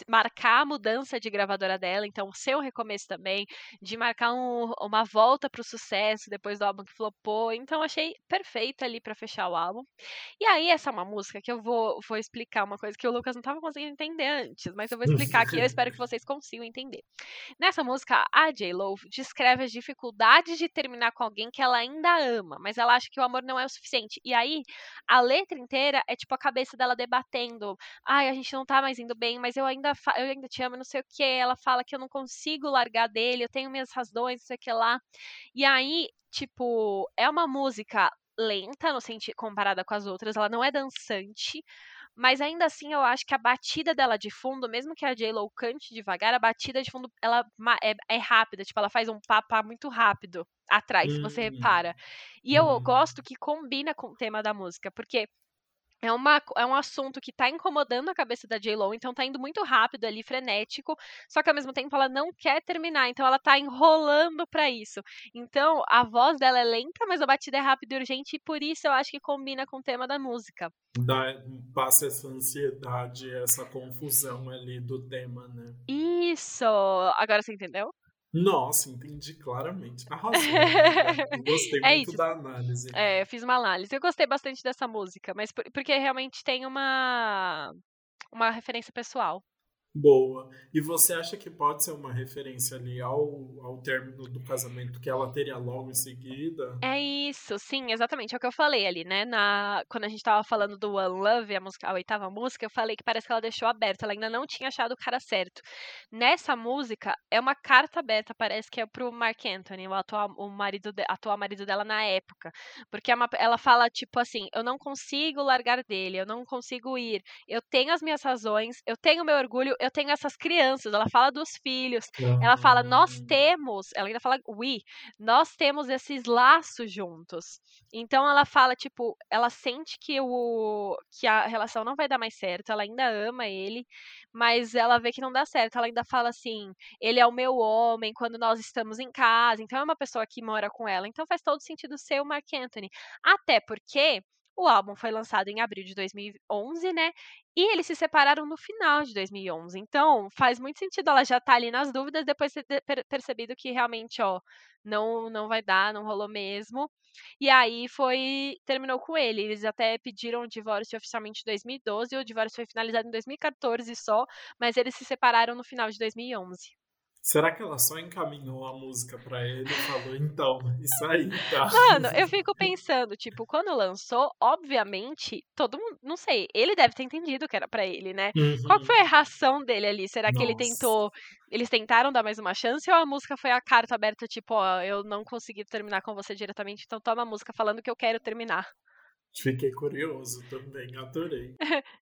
marcar a mudança de gravadora dela, então ser um recomeço também, de marcar um- uma volta pro sucesso depois do álbum que flopou. Então achei perfeito ali pra fechar o álbum. E aí, essa é uma música que eu vou, vou explicar uma coisa que o Lucas não estava conseguindo entender antes, mas eu vou explicar aqui, eu espero que vocês consigam entender. Nessa música, a J-Lo descreve as dificuldades de terminar com alguém que ela ainda ama, mas ela acha que o amor não é o suficiente. E aí, a letra inteira é tipo a cabeça dela debatendo: ai, a gente não tá mais indo bem, mas eu ainda, fa- eu ainda te amo, não sei o que. Ela fala que eu não consigo largar dele, eu tenho minhas razões, não sei o que lá. E aí, tipo, é uma música lenta no sentido comparada com as outras, ela não é dançante, mas ainda assim eu acho que a batida dela de fundo, mesmo que a J-Lo cante devagar, a batida de fundo ela é, é rápida, tipo, ela faz um papá muito rápido atrás, se você Hum, repara. E eu hum. gosto que combina com o tema da música, porque é, uma, é um assunto que tá incomodando a cabeça da J-Lo, então tá indo muito rápido ali, frenético, só que ao mesmo tempo ela não quer terminar, então ela tá enrolando pra isso. Então a voz dela é lenta, mas a batida é rápida e urgente, e por isso eu acho que combina com o tema da música. Dá, passa essa ansiedade, essa confusão ali do tema, né? Isso! Agora você entendeu? Nossa, entendi claramente. Arrasou, amiga. Gostei É muito isso. da análise. É, eu fiz uma análise. Eu gostei bastante dessa música, mas por- porque realmente tem uma uma referência pessoal. Boa. E você acha que pode ser uma referência ali ao, ao término do casamento que ela teria logo em seguida? É isso, sim, exatamente. É o que eu falei ali, né? Na, quando a gente tava falando do One Love, a, música, a oitava música, eu falei que parece que ela deixou aberto, ela ainda não tinha achado o cara certo. Nessa música, é uma carta aberta, parece que é pro Mark Anthony, o atual, o marido, de- atual marido dela na época. Porque é uma- ela fala, tipo assim, eu não consigo largar dele, eu não consigo ir, eu tenho as minhas razões, eu tenho meu orgulho, eu tenho essas crianças, ela fala dos filhos, ela fala, nós Ah, temos, ela ainda fala we, nós temos esses laços juntos. Então ela fala, tipo, ela sente que o que a relação não vai dar mais certo, ela ainda ama ele, mas ela vê que não dá certo. Ela ainda fala assim, ele é o meu homem quando nós estamos em casa. Então é uma pessoa que mora com ela. Então faz todo sentido ser o Mark Anthony. Até porque o álbum foi lançado em abril de 2011, né? E eles se separaram no final de 2011. Então, faz muito sentido ela já estar ali nas dúvidas depois de ter per- percebido que realmente, ó, não não vai dar, não rolou mesmo. E aí foi terminou com ele. Eles até pediram o divórcio oficialmente em 2012, o divórcio foi finalizado em 2014 só, mas eles se separaram no final de 2011. Será que ela só encaminhou a música pra ele e falou, então, isso aí, tá? Mano, eu fico pensando, tipo, quando lançou, obviamente, todo mundo, não sei, ele deve ter entendido que era pra ele, né? Qual Uhum. foi a reação dele ali? Será que ele Nossa. tentou, eles tentaram dar mais uma chance ou a música foi a carta aberta, tipo, ó, eu não consegui terminar com você diretamente, então toma a música falando que eu quero terminar. Fiquei curioso também, adorei.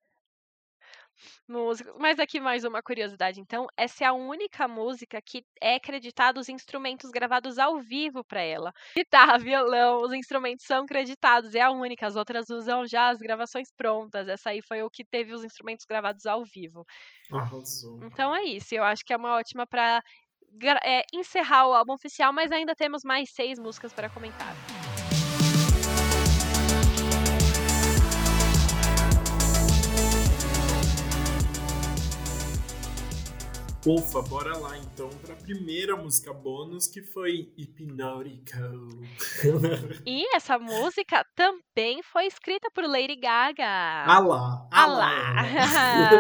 Mas aqui mais uma curiosidade, então, essa é a única música que é acreditada os instrumentos gravados ao vivo pra ela. Guitarra, violão, os instrumentos são creditados, é a única, as outras usam já as gravações prontas. Essa aí foi o que teve os instrumentos gravados ao vivo. Arrasou. Então é isso, eu acho que é uma ótima pra gra- é, encerrar o álbum oficial, mas ainda temos mais seis músicas para comentar. Ufa, bora lá então para a primeira música bônus que foi Hypnotical. e essa música também foi escrita por Lady Gaga. Ah lá, ah lá.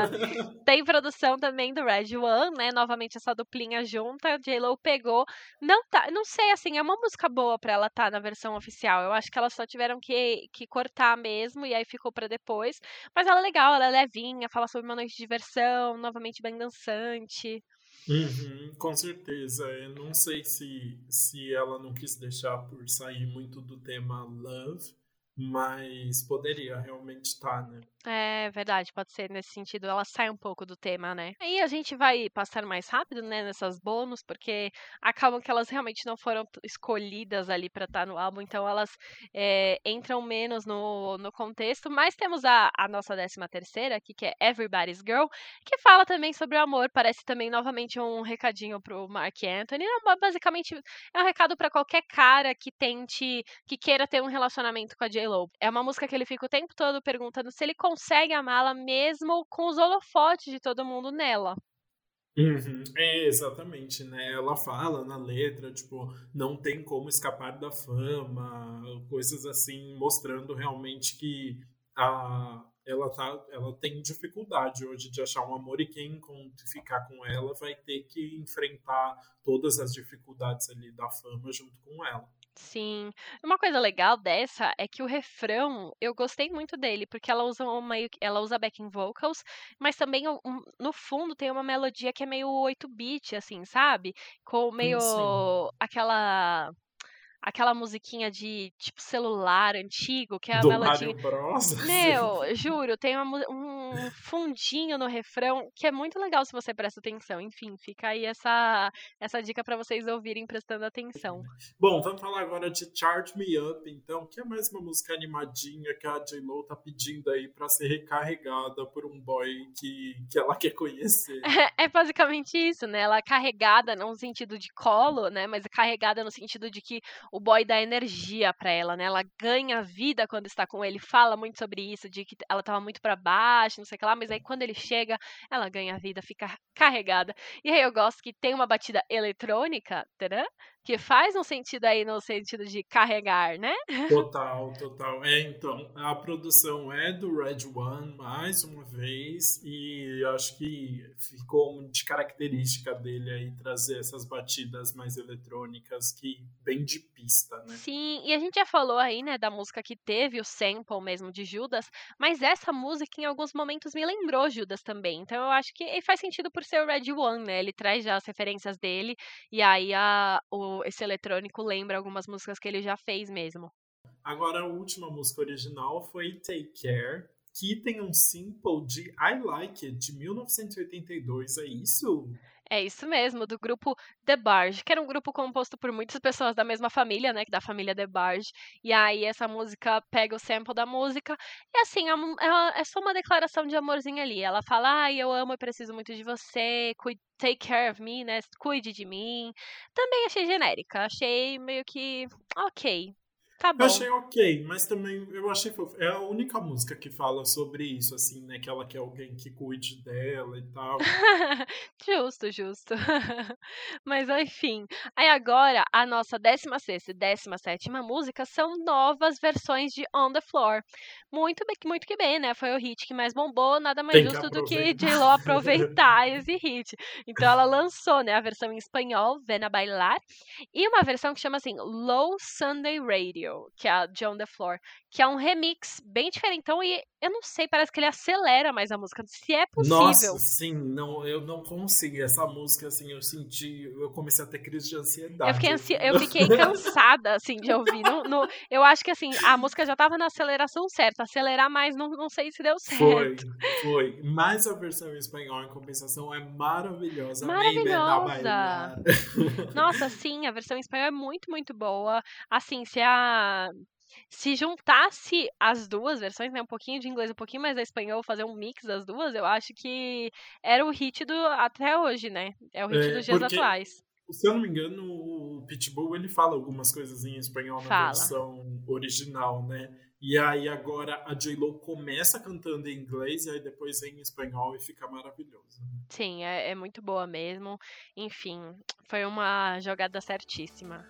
Tem produção também do Red One, né? Novamente essa duplinha junta, J-Lo pegou. Não tá, não sei assim, é uma música boa para ela estar tá na versão oficial. Eu acho que elas só tiveram que, que cortar mesmo e aí ficou para depois. Mas ela é legal, ela é levinha, fala sobre uma noite de diversão, novamente bem dançante. Uhum, com certeza. Eu não sei se, se ela não quis deixar por sair muito do tema love, mas poderia realmente estar, tá, né? É verdade, pode ser nesse sentido. Ela sai um pouco do tema, né? Aí a gente vai passar mais rápido, né, nessas bônus, porque acabam que elas realmente não foram escolhidas ali para estar tá no álbum, então elas é, entram menos no, no contexto. Mas temos a, a nossa décima terceira aqui, que é Everybody's Girl, que fala também sobre o amor. Parece também novamente um recadinho pro Mark Anthony. Basicamente é um recado para qualquer cara que tente, que queira ter um relacionamento com a É uma música que ele fica o tempo todo perguntando se ele consegue amá-la mesmo com os holofotes de todo mundo nela. Uhum. É, exatamente, né? Ela fala na letra, tipo, não tem como escapar da fama, coisas assim, mostrando realmente que a, ela, tá, ela tem dificuldade hoje de achar um amor e quem ficar com ela vai ter que enfrentar todas as dificuldades ali da fama junto com ela. Sim. Uma coisa legal dessa é que o refrão, eu gostei muito dele, porque ela usa uma, ela usa backing vocals, mas também um, no fundo tem uma melodia que é meio 8-bit, assim, sabe? Com meio Sim. aquela aquela musiquinha de tipo celular antigo, que é a Do melodia. Mario Bros. Meu, juro, tem uma, um fundinho no refrão que é muito legal se você presta atenção. Enfim, fica aí essa, essa dica para vocês ouvirem prestando atenção. Bom, vamos falar agora de Charge Me Up, então, que é mais uma música animadinha que a J-Lo tá pedindo aí para ser recarregada por um boy que, que ela quer conhecer. É, é basicamente isso, né? Ela é carregada, não no sentido de colo, né? Mas é carregada no sentido de que o boy dá energia para ela, né? Ela ganha vida quando está com ele, fala muito sobre isso, de que ela tava muito para baixo, não sei o que lá, mas aí quando ele chega, ela ganha vida, fica carregada. E aí eu gosto que tem uma batida eletrônica, tadã, que faz um sentido aí no sentido de carregar, né? Total, total. É, então, a produção é do Red One mais uma vez e acho que ficou de característica dele aí trazer essas batidas mais eletrônicas que bem de pista, né? Sim, e a gente já falou aí, né, da música que teve o sample mesmo de Judas, mas essa música em alguns momentos me lembrou Judas também. Então eu acho que faz sentido por ser o Red One, né? Ele traz já as referências dele e aí a, o esse eletrônico lembra algumas músicas que ele já fez mesmo. Agora, a última música original foi Take Care, que tem um sample de I Like It, de 1982. É isso? É isso mesmo, do grupo The Barge, que era um grupo composto por muitas pessoas da mesma família, né, da família The Barge. E aí essa música pega o sample da música e assim, é, é, só uma declaração de amorzinho ali. Ela fala: "Ai, eu amo e preciso muito de você, take care of me, né? Cuide de mim". Também achei genérica, achei meio que OK. Tá bom. Eu achei ok, mas também eu achei fofo. É a única música que fala sobre isso, assim, né? Que ela quer alguém que cuide dela e tal. justo, justo. mas enfim. Aí agora, a nossa 16 e 17 música são novas versões de On the Floor. Muito bem, muito que bem, né? Foi o hit que mais bombou, nada mais Tem justo do que J-Lo aproveitar esse hit. Então ela lançou, né, a versão em espanhol, Vena Bailar, e uma versão que chama assim Low Sunday Radio que é a John the Floor, que é um remix bem diferentão e eu não sei, parece que ele acelera mais a música, se é possível. Nossa, sim, não, eu não consegui. Essa música, assim, eu senti, eu comecei a ter crise de ansiedade. Eu fiquei, ansi eu fiquei cansada, assim, de ouvir. No, no, eu acho que, assim, a música já tava na aceleração certa. Acelerar mais, não, não sei se deu certo. Foi, foi. Mas a versão em espanhol, em compensação, é maravilhosa. Maravilhosa. Nossa, sim, a versão em espanhol é muito, muito boa. Assim, se a se juntasse as duas versões, né, um pouquinho de inglês, um pouquinho mais da espanhol, fazer um mix das duas, eu acho que era o hit do até hoje, né? É o hit é, dos dias porque, atuais. Se eu não me engano, o Pitbull ele fala algumas coisas em espanhol na fala. versão original, né? E aí agora a J-Lo começa cantando em inglês e aí depois em espanhol e fica maravilhoso. Né? Sim, é, é muito boa mesmo. Enfim, foi uma jogada certíssima.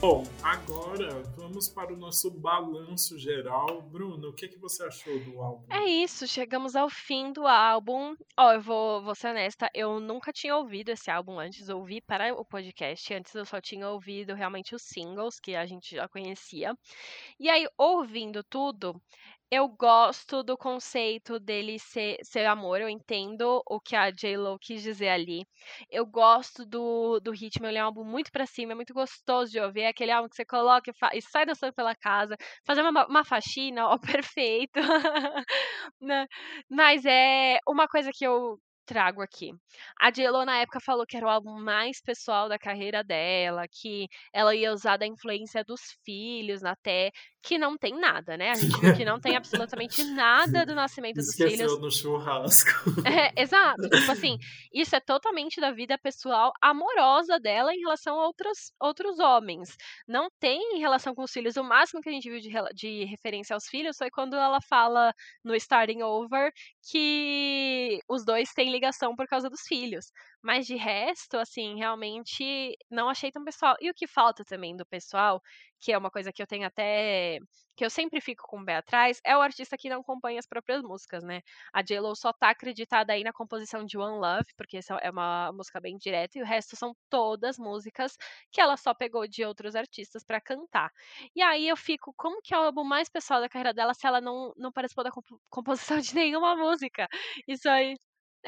Bom, agora vamos para o nosso balanço geral. Bruno, o que, que você achou do álbum? É isso, chegamos ao fim do álbum. Ó, oh, eu vou, vou ser honesta, eu nunca tinha ouvido esse álbum antes, ouvi para o podcast. Antes eu só tinha ouvido realmente os singles que a gente já conhecia. E aí, ouvindo tudo, eu gosto do conceito dele ser, ser amor, eu entendo o que a J-Lo quis dizer ali. Eu gosto do, do ritmo, ele é um álbum muito pra cima, é muito gostoso de ouvir. É aquele álbum que você coloca e, e sai dançando pela casa, fazer uma, uma faxina, ó, perfeito. Né? Mas é uma coisa que eu trago aqui. A J.Lo, na época, falou que era o álbum mais pessoal da carreira dela, que ela ia usar da influência dos filhos até, que não tem nada, né? A gente viu que não tem absolutamente nada do nascimento dos filhos. no churrasco. É, exato. Tipo assim, isso é totalmente da vida pessoal amorosa dela em relação a outros, outros homens. Não tem relação com os filhos. O máximo que a gente viu de, de referência aos filhos foi quando ela fala no Starting Over que os dois têm ligação por causa dos filhos. Mas de resto, assim, realmente não achei tão pessoal. E o que falta também do pessoal, que é uma coisa que eu tenho até. que eu sempre fico com o pé atrás, é o artista que não acompanha as próprias músicas, né? A J-Lo só tá acreditada aí na composição de One Love, porque essa é uma música bem direta, e o resto são todas músicas que ela só pegou de outros artistas para cantar. E aí eu fico, como que é o álbum mais pessoal da carreira dela se ela não, não participou da comp composição de nenhuma música? Isso aí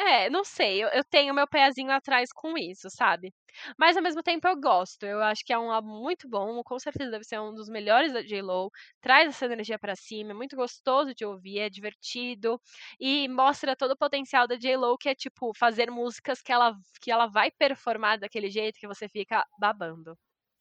é, não sei, eu, eu tenho meu pezinho atrás com isso, sabe? Mas ao mesmo tempo eu gosto. Eu acho que é um álbum muito bom, com certeza deve ser um dos melhores da J-Lo. Traz essa energia para cima, é muito gostoso de ouvir, é divertido e mostra todo o potencial da J-Lo, que é tipo fazer músicas que ela que ela vai performar daquele jeito que você fica babando.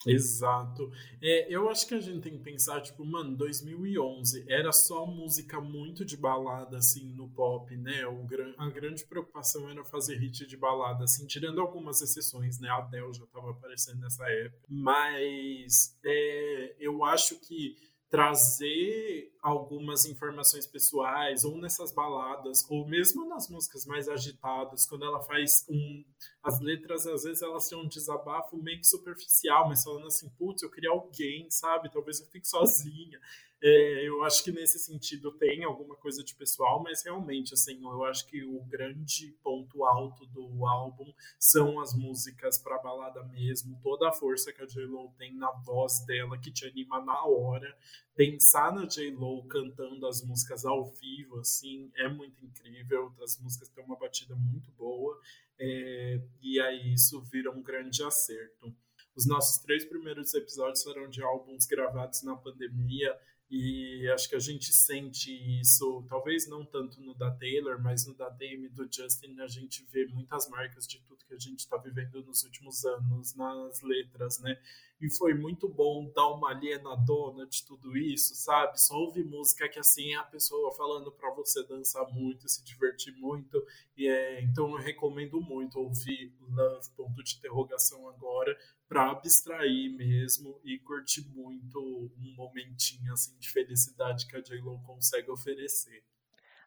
Exato. É, eu acho que a gente tem que pensar, tipo, mano, 2011 era só música muito de balada, assim, no pop, né? O, a grande preocupação era fazer hit de balada, assim, tirando algumas exceções, né? A Adele já estava aparecendo nessa época. Mas é, eu acho que trazer algumas informações pessoais, ou nessas baladas, ou mesmo nas músicas mais agitadas, quando ela faz um. As letras, às vezes, elas têm um desabafo meio que superficial, mas falando assim, putz, eu queria alguém, sabe? Talvez eu fique sozinha. É, eu acho que nesse sentido tem alguma coisa de pessoal, mas realmente, assim, eu acho que o grande ponto alto do álbum são as músicas para balada mesmo, toda a força que a J-Lo tem na voz dela, que te anima na hora. Pensar na J-Lo cantando as músicas ao vivo, assim, é muito incrível. As músicas têm uma batida muito boa, é, e aí isso vira um grande acerto. Os nossos três primeiros episódios foram de álbuns gravados na pandemia e acho que a gente sente isso, talvez não tanto no da Taylor, mas no da Dame do Justin, a gente vê muitas marcas de tudo que a gente está vivendo nos últimos anos nas letras, né? E foi muito bom dar uma alienadona de tudo isso, sabe? Só ouvir música que assim a pessoa falando para você dançar muito, se divertir muito. E é, então eu recomendo muito ouvir Love, ponto de interrogação agora, para abstrair mesmo e curtir muito um momentinho assim de felicidade que a J-Lo consegue oferecer.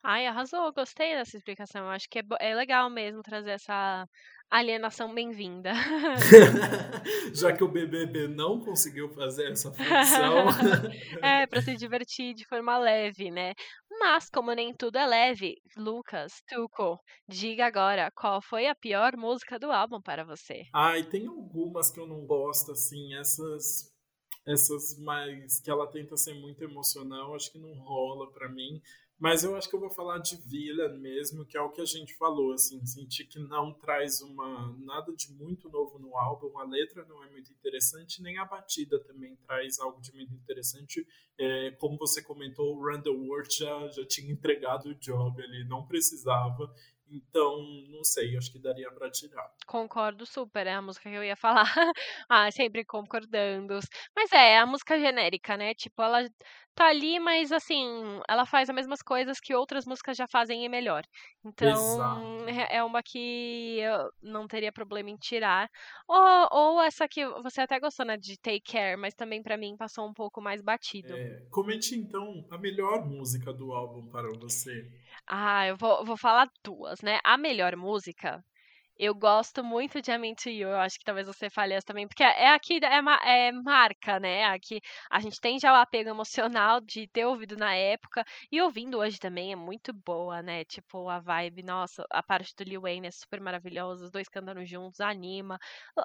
Ai, arrasou, gostei dessa explicação. Acho que é, é legal mesmo trazer essa alienação bem-vinda. Já que o BBB não conseguiu fazer essa função. é, para se divertir de forma leve, né? Mas, como nem tudo é leve, Lucas, Tuco, diga agora qual foi a pior música do álbum para você. Ai, tem algumas que eu não gosto, assim, essas. Essas mais que ela tenta ser muito emocional, acho que não rola para mim. Mas eu acho que eu vou falar de Villain mesmo, que é o que a gente falou, assim, senti que não traz uma nada de muito novo no álbum, a letra não é muito interessante, nem a batida também traz algo de muito interessante. É, como você comentou, o Randall Worth já, já tinha entregado o job, ele não precisava. Então, não sei, acho que daria para tirar. Concordo super, é a música que eu ia falar. ah, sempre concordando. Mas é, é a música genérica, né? Tipo, ela tá ali, mas assim, ela faz as mesmas coisas que outras músicas já fazem e melhor. Então, Exato. é, é uma que eu não teria problema em tirar. Ou, ou essa que você até gostou, né, de Take Care, mas também para mim passou um pouco mais batido. É, comente então a melhor música do álbum para você. Ah, eu vou, vou falar duas, né? A melhor música eu gosto muito de I'm Into You, eu acho que talvez você fale essa também, porque é aqui, é, é marca, né? Aqui a gente tem já o apego emocional de ter ouvido na época, e ouvindo hoje também é muito boa, né? Tipo, a vibe, nossa, a parte do Lil Wayne é super maravilhosa, os dois cantando juntos, anima.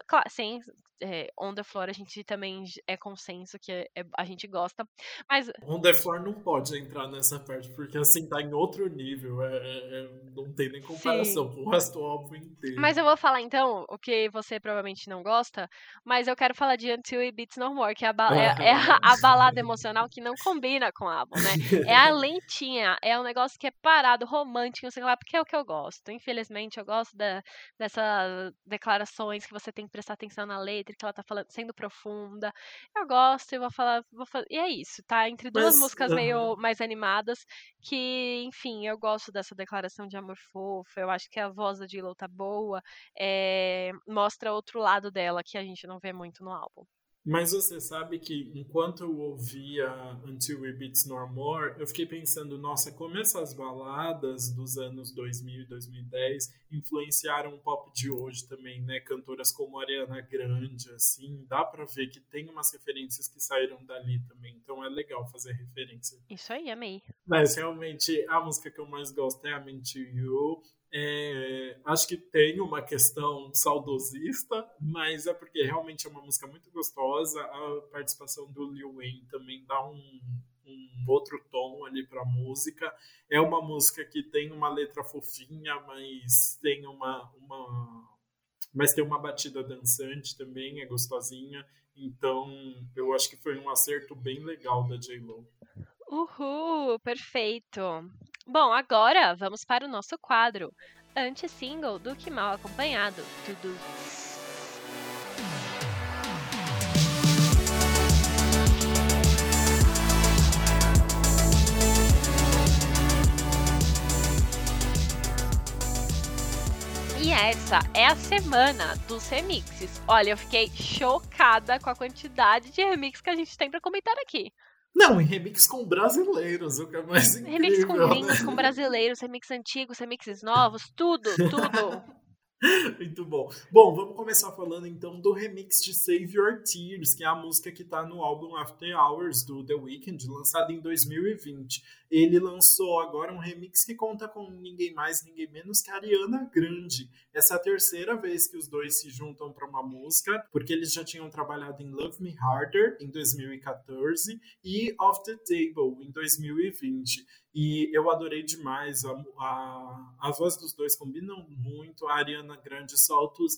Claro, sem é, On The Floor a gente também é consenso que é, a gente gosta, mas... On The Floor não pode entrar nessa parte, porque assim, tá em outro nível, é, é, é não tem nem comparação Sim. com o resto do álbum inteiro. Mas eu vou falar então o que você provavelmente não gosta, mas eu quero falar de Until It Beats No More, que é a, ba é, é a, a, balada emocional que não combina com o álbum, né? É a lentinha, é um negócio que é parado, romântico, sei lá, porque é o que eu gosto. Infelizmente, eu gosto da, dessas declarações que você tem que prestar atenção na letra, que ela tá falando, sendo profunda. Eu gosto e vou falar, vou falar. E é isso, tá? Entre duas mas, músicas meio mais animadas, que, enfim, eu gosto dessa declaração de amor fofo. Eu acho que a voz da J-Lo tá boa pessoa é, mostra outro lado dela que a gente não vê muito no álbum. Mas você sabe que enquanto eu ouvia Until We Beats No More, eu fiquei pensando, nossa, como essas baladas dos anos 2000 e 2010 influenciaram o pop de hoje também, né? Cantoras como Ariana Grande, assim, dá para ver que tem umas referências que saíram dali também, então é legal fazer referência. Isso aí, amei. Mas realmente a música que eu mais gosto é a To You. É, acho que tem uma questão saudosista, mas é porque realmente é uma música muito gostosa. A participação do Lil Wayne também dá um, um outro tom ali para a música. É uma música que tem uma letra fofinha, mas tem uma, uma, mas tem uma batida dançante também, é gostosinha. Então, eu acho que foi um acerto bem legal da J Lo. Uhul, perfeito. Bom, agora vamos para o nosso quadro anti-single do Que Mal Acompanhado. Tudo. E essa é a semana dos remixes. Olha, eu fiquei chocada com a quantidade de remixes que a gente tem para comentar aqui. Não, em remix com brasileiros, o que é mais incrível. Remix com gringos, né? com brasileiros, remix antigos, remixes novos, tudo, tudo. Muito bom. Bom, vamos começar falando então do remix de Save Your Tears, que é a música que está no álbum After Hours do The Weeknd, lançado em 2020. Ele lançou agora um remix que conta com ninguém mais, ninguém menos que Ariana Grande. Essa é a terceira vez que os dois se juntam para uma música, porque eles já tinham trabalhado em Love Me Harder em 2014 e Off the Table em 2020. E eu adorei demais. A, a, as vozes dos dois combinam muito. A Ariana Grande solta os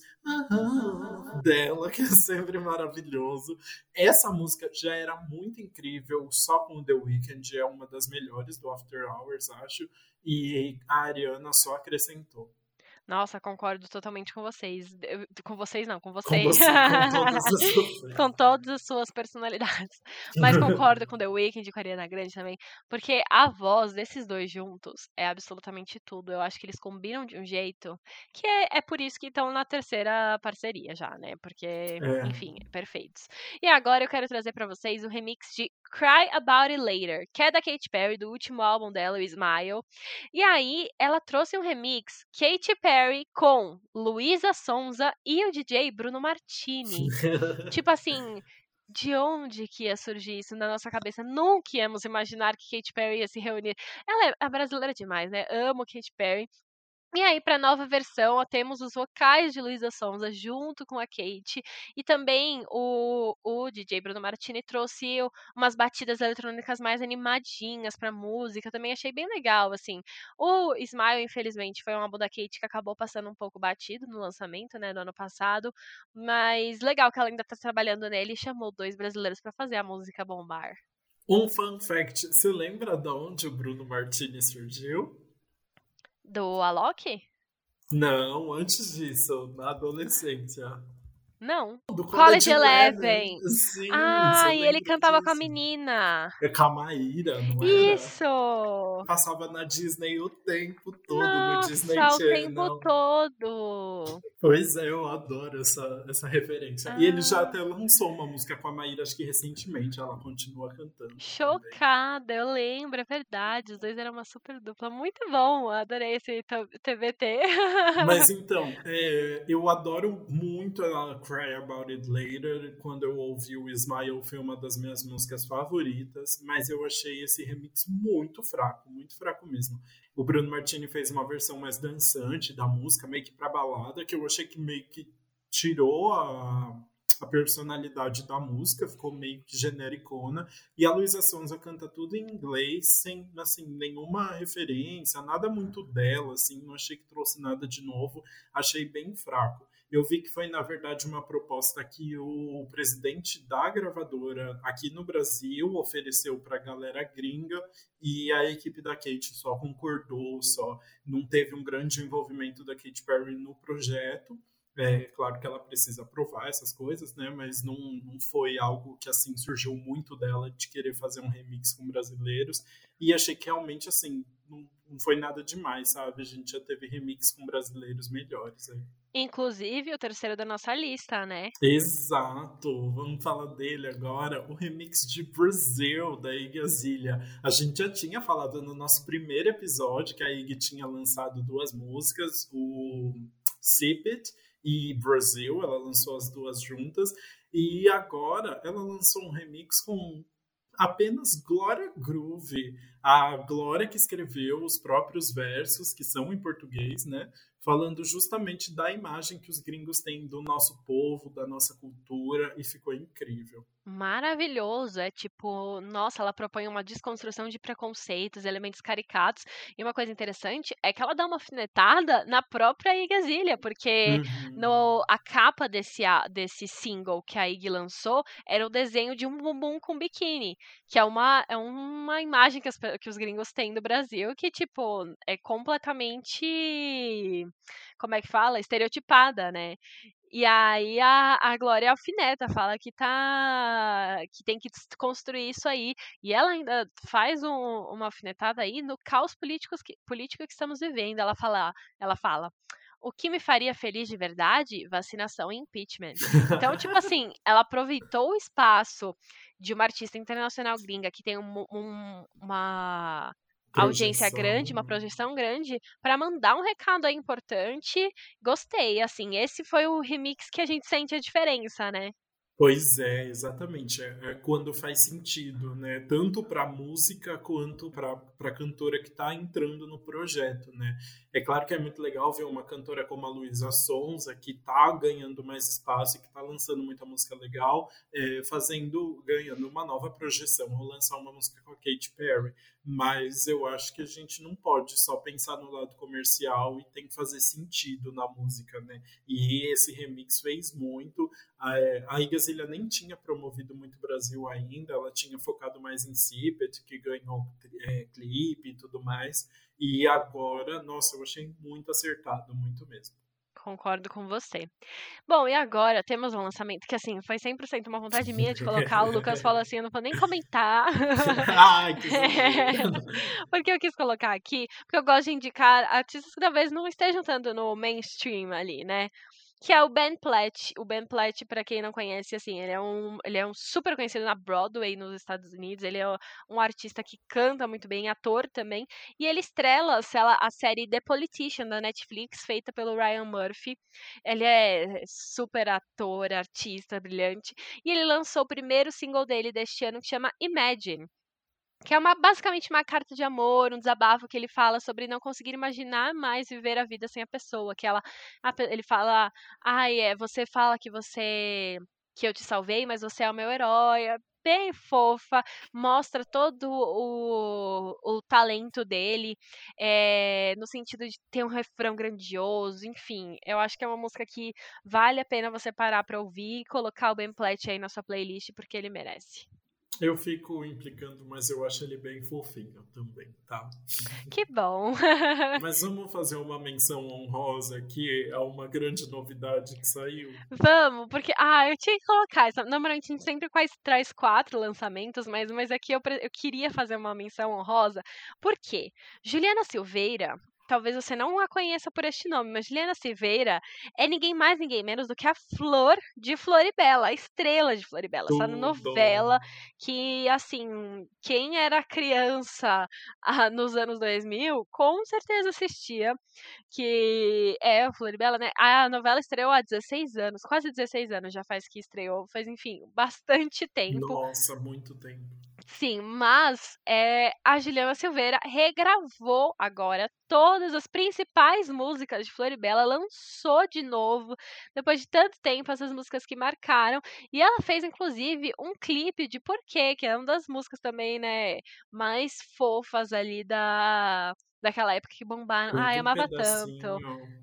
dela, que é sempre maravilhoso. Essa música já era muito incrível, só com The Weeknd. É uma das melhores do After Hours, acho. E a Ariana só acrescentou. Nossa, concordo totalmente com vocês. Eu, com vocês não, com vocês. Com, você, com, todas as com todas as suas personalidades. Mas concordo com The Weeknd e com a Ariana Grande também. Porque a voz desses dois juntos é absolutamente tudo. Eu acho que eles combinam de um jeito que é, é por isso que estão na terceira parceria já, né? Porque, é. enfim, perfeitos. E agora eu quero trazer para vocês o remix de Cry About It Later, que é da Katy Perry, do último álbum dela, o Smile. E aí, ela trouxe um remix, Katy Perry com Luísa Sonza e o DJ Bruno Martini. tipo assim, de onde que ia surgir isso na nossa cabeça? Nunca íamos imaginar que Katy Perry ia se reunir. Ela é brasileira demais, né? Amo Katy Perry. E aí, para a nova versão, ó, temos os vocais de Luísa Sonza junto com a Kate. E também o, o DJ Bruno Martini trouxe umas batidas eletrônicas mais animadinhas pra música. Também achei bem legal, assim. O Smile, infelizmente, foi um álbum da Kate que acabou passando um pouco batido no lançamento, né, do ano passado. Mas legal que ela ainda tá trabalhando nele e chamou dois brasileiros para fazer a música bombar. Um fun fact: você lembra de onde o Bruno Martini surgiu? Do Alok? Não, antes disso, na adolescência. Não. Do College Eleven. Sim, Ah, eu e ele cantava com a disso. menina. É com a Maíra, não era? Isso! Passava na Disney o tempo todo, no Nossa, Disney o Channel. tempo todo. Pois é, eu adoro essa, essa referência. E ele já Ah. até lançou uma música com a Maíra, acho que recentemente, ela continua cantando. também. Chocada, eu lembro, é verdade. Os dois eram uma super dupla. Muito bom, adorei esse TBT. Mas então, é, eu adoro muito a Cry About It Later. Quando eu ouvi o Smile, foi uma das minhas músicas favoritas. Mas eu achei esse remix muito fraco, muito fraco mesmo. O Bruno Martini fez uma versão mais dançante da música, meio que pra balada, que eu achei que meio que tirou a, a personalidade da música, ficou meio que genericona. E a Luísa Sonza canta tudo em inglês, sem assim, nenhuma referência, nada muito dela, assim, não achei que trouxe nada de novo, achei bem fraco. Eu vi que foi, na verdade, uma proposta que o presidente da gravadora aqui no Brasil ofereceu para a galera gringa e a equipe da Kate só concordou, só não teve um grande envolvimento da Katy Perry no projeto. É claro que ela precisa provar essas coisas, né? Mas não, não foi algo que assim surgiu muito dela de querer fazer um remix com brasileiros. E achei que realmente assim não, não foi nada demais, sabe? A gente já teve remix com brasileiros melhores aí. Inclusive, o terceiro da nossa lista, né? Exato, vamos falar dele agora, o remix de Brasil da Iggy Azalea. A gente já tinha falado no nosso primeiro episódio que a Iggy tinha lançado duas músicas, o Sip It e Brasil, ela lançou as duas juntas, e agora ela lançou um remix com apenas Glória Groove, a Glória que escreveu os próprios versos, que são em português, né? Falando justamente da imagem que os gringos têm do nosso povo, da nossa cultura, e ficou incrível. Maravilhoso. É tipo, nossa, ela propõe uma desconstrução de preconceitos, elementos caricatos. E uma coisa interessante é que ela dá uma alfinetada na própria Iggy Azalea, porque Uhum. no, a capa desse, desse single que a Iggy lançou era o desenho de um bumbum com biquíni, que é uma, é uma imagem que, as que os gringos têm do Brasil que, tipo, é completamente, como é que fala? Estereotipada, né? E aí a, a Glória alfineta, fala que tá. que tem que construir isso aí. E ela ainda faz um- uma alfinetada aí no caos políticos que, político que estamos vivendo. Ela fala, ela fala. O que me faria feliz de verdade? Vacinação e impeachment. Então, tipo assim, ela aproveitou o espaço de uma artista internacional gringa que tem um- um- uma audiência grande, uma projeção grande, para mandar um recado aí importante. Gostei, assim, esse foi o remix que a gente sente a diferença, né? Pois é, exatamente. É, é quando faz sentido, né? Tanto para música quanto para a cantora que está entrando no projeto, né? É claro que é muito legal ver uma cantora como a Luísa Sonza, que está ganhando mais espaço e que está lançando muita música legal, é, fazendo, ganhando uma nova projeção, ou lançar uma música com a Katy Perry. Mas eu acho que a gente não pode só pensar no lado comercial e tem que fazer sentido na música, né? E esse remix fez muito. A, a Iggy Azalea nem tinha promovido muito o Brasil ainda, ela tinha focado mais em Sipet, que ganhou é, clipe e tudo mais. E agora, nossa, eu achei muito acertado, muito mesmo. Concordo com você. Bom, e agora temos um lançamento que, assim, foi 100% uma vontade minha de colocar. O Lucas falou assim: eu não vou nem comentar. Ai, que É, porque eu quis colocar aqui, porque eu gosto de indicar artistas que talvez não estejam tanto no mainstream ali, né? Que é o Ben Platt. O Ben Platt, pra quem não conhece, assim, ele é um, ele é um super conhecido na Broadway nos Estados Unidos. Ele é um artista que canta muito bem, ator também. E ele estrela a série The Politician da Netflix, feita pelo Ryan Murphy. Ele é super ator, artista, brilhante. E ele lançou o primeiro single dele deste ano que chama Imagine que é uma, basicamente uma carta de amor, um desabafo que ele fala sobre não conseguir imaginar mais viver a vida sem a pessoa, que ela, ele fala, ai, é, você fala que você, que eu te salvei, mas você é o meu herói, é bem fofa, mostra todo o, o talento dele, é, no sentido de ter um refrão grandioso, enfim, eu acho que é uma música que vale a pena você parar pra ouvir e colocar o Ben Platt aí na sua playlist, porque ele merece. Eu fico implicando, mas eu acho ele bem fofinho também, tá? Que bom! mas vamos fazer uma menção honrosa aqui a uma grande novidade que saiu. Vamos, porque, ah, eu tinha que colocar. Normalmente a gente sempre quase traz quatro lançamentos, mas, mas aqui eu, eu queria fazer uma menção honrosa. Por quê? Juliana Silveira, talvez você não a conheça por este nome, mas Juliana Silveira é ninguém mais, ninguém menos do que a Flor de Floribela, a estrela de Floribela. Tudo. Essa novela que, assim, quem era criança ah, nos anos 2000, com certeza assistia, que é a Floribela, né? A novela estreou há 16 anos, quase 16 anos já faz que estreou, faz, enfim, bastante tempo. Nossa, muito tempo. Sim, mas é, a Juliana Silveira regravou agora todas as principais músicas de Floribela, lançou de novo, depois de tanto tempo, essas músicas que marcaram. E ela fez, inclusive, um clipe de Porquê, que é uma das músicas também, né, mais fofas ali da, daquela época que bombaram. Ai, eu amava tanto.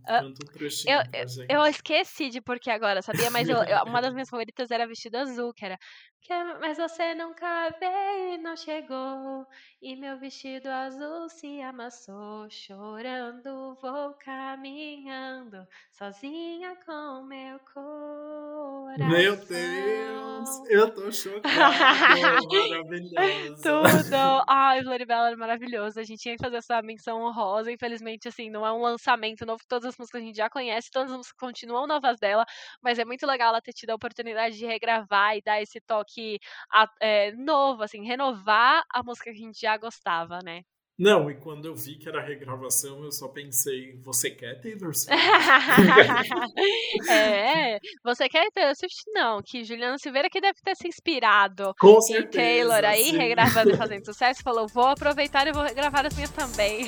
Tanto eu, eu, eu, esqueci de porquê agora, sabia? Mas eu, uma das minhas favoritas era Vestido Azul, que era. Que, mas você nunca veio, não chegou. E meu vestido azul se amassou. Chorando, vou caminhando. Sozinha com meu coração. Meu Deus, eu tô chocada. maravilhosa. Tudo. Ai, Floribela era maravilhoso. A gente tinha que fazer essa menção honrosa. Infelizmente, assim, não é um lançamento novo. Todas as músicas a gente já conhece, todas as músicas continuam novas dela, mas é muito legal ela ter tido a oportunidade de regravar e dar esse toque é, novo, assim, renovar a música que a gente já gostava, né? Não, e quando eu vi que era regravação, eu só pensei, você quer Taylor Swift? é, você quer Taylor Swift? Não, que Juliana Silveira que deve ter se inspirado Com em certeza, Taylor aí, sim. regravando e fazendo sucesso, falou, vou aproveitar e vou regravar as minhas também.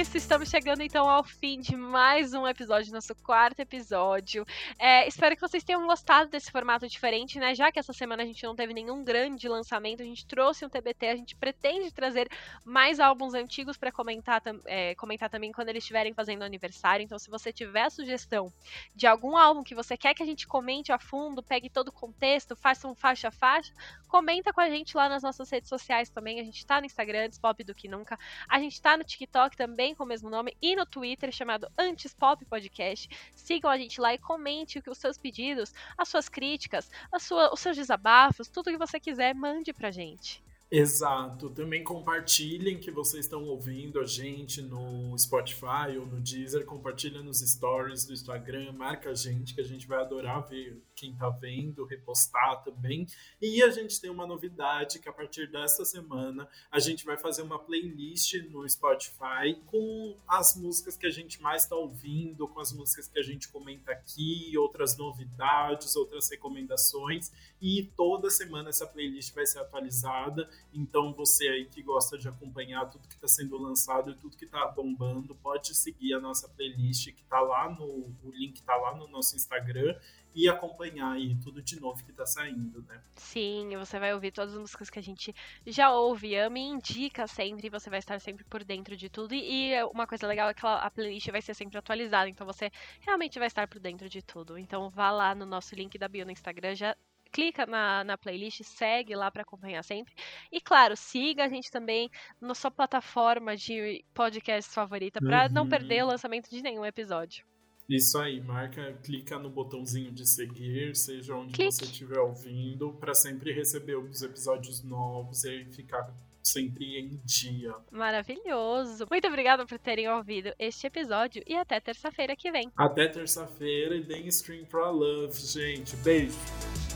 Isso, estamos chegando então ao fim de mais um episódio, nosso quarto episódio. É, espero que vocês tenham gostado desse formato diferente, né? Já que essa semana a gente não teve nenhum grande lançamento, a gente trouxe um TBT, a gente pretende trazer mais álbuns antigos para comentar, é, comentar também quando eles estiverem fazendo aniversário. Então, se você tiver sugestão de algum álbum que você quer que a gente comente a fundo, pegue todo o contexto, faça um faixa a faixa, comenta com a gente lá nas nossas redes sociais também. A gente tá no Instagram, Pop do que nunca. A gente tá no TikTok também também com o mesmo nome, e no Twitter chamado Antes Pop Podcast. Sigam a gente lá e comente os seus pedidos, as suas críticas, sua, os seus desabafos, tudo que você quiser, mande pra gente. Exato. Também compartilhem que vocês estão ouvindo a gente no Spotify ou no Deezer. Compartilha nos stories do Instagram, marca a gente, que a gente vai adorar ver quem tá vendo, repostar também. E a gente tem uma novidade que a partir dessa semana a gente vai fazer uma playlist no Spotify com as músicas que a gente mais está ouvindo, com as músicas que a gente comenta aqui, outras novidades, outras recomendações. E toda semana essa playlist vai ser atualizada então você aí que gosta de acompanhar tudo que está sendo lançado e tudo que está bombando, pode seguir a nossa playlist que está lá no o link está lá no nosso Instagram e acompanhar aí tudo de novo que está saindo, né? Sim, você vai ouvir todas as músicas que a gente já ouve, ama e indica sempre, você vai estar sempre por dentro de tudo. E uma coisa legal é que a playlist vai ser sempre atualizada, então você realmente vai estar por dentro de tudo. Então vá lá no nosso link da bio no Instagram, já clica na, na playlist, segue lá para acompanhar sempre. E claro, siga a gente também na sua plataforma de podcast favorita para uhum. não perder o lançamento de nenhum episódio. Isso aí, marca, clica no botãozinho de seguir, seja onde Clique. você estiver ouvindo, para sempre receber os episódios novos e ficar sempre em dia. Maravilhoso! Muito obrigada por terem ouvido este episódio e até terça-feira que vem. Até terça-feira e deem stream pra love, gente. Beijo!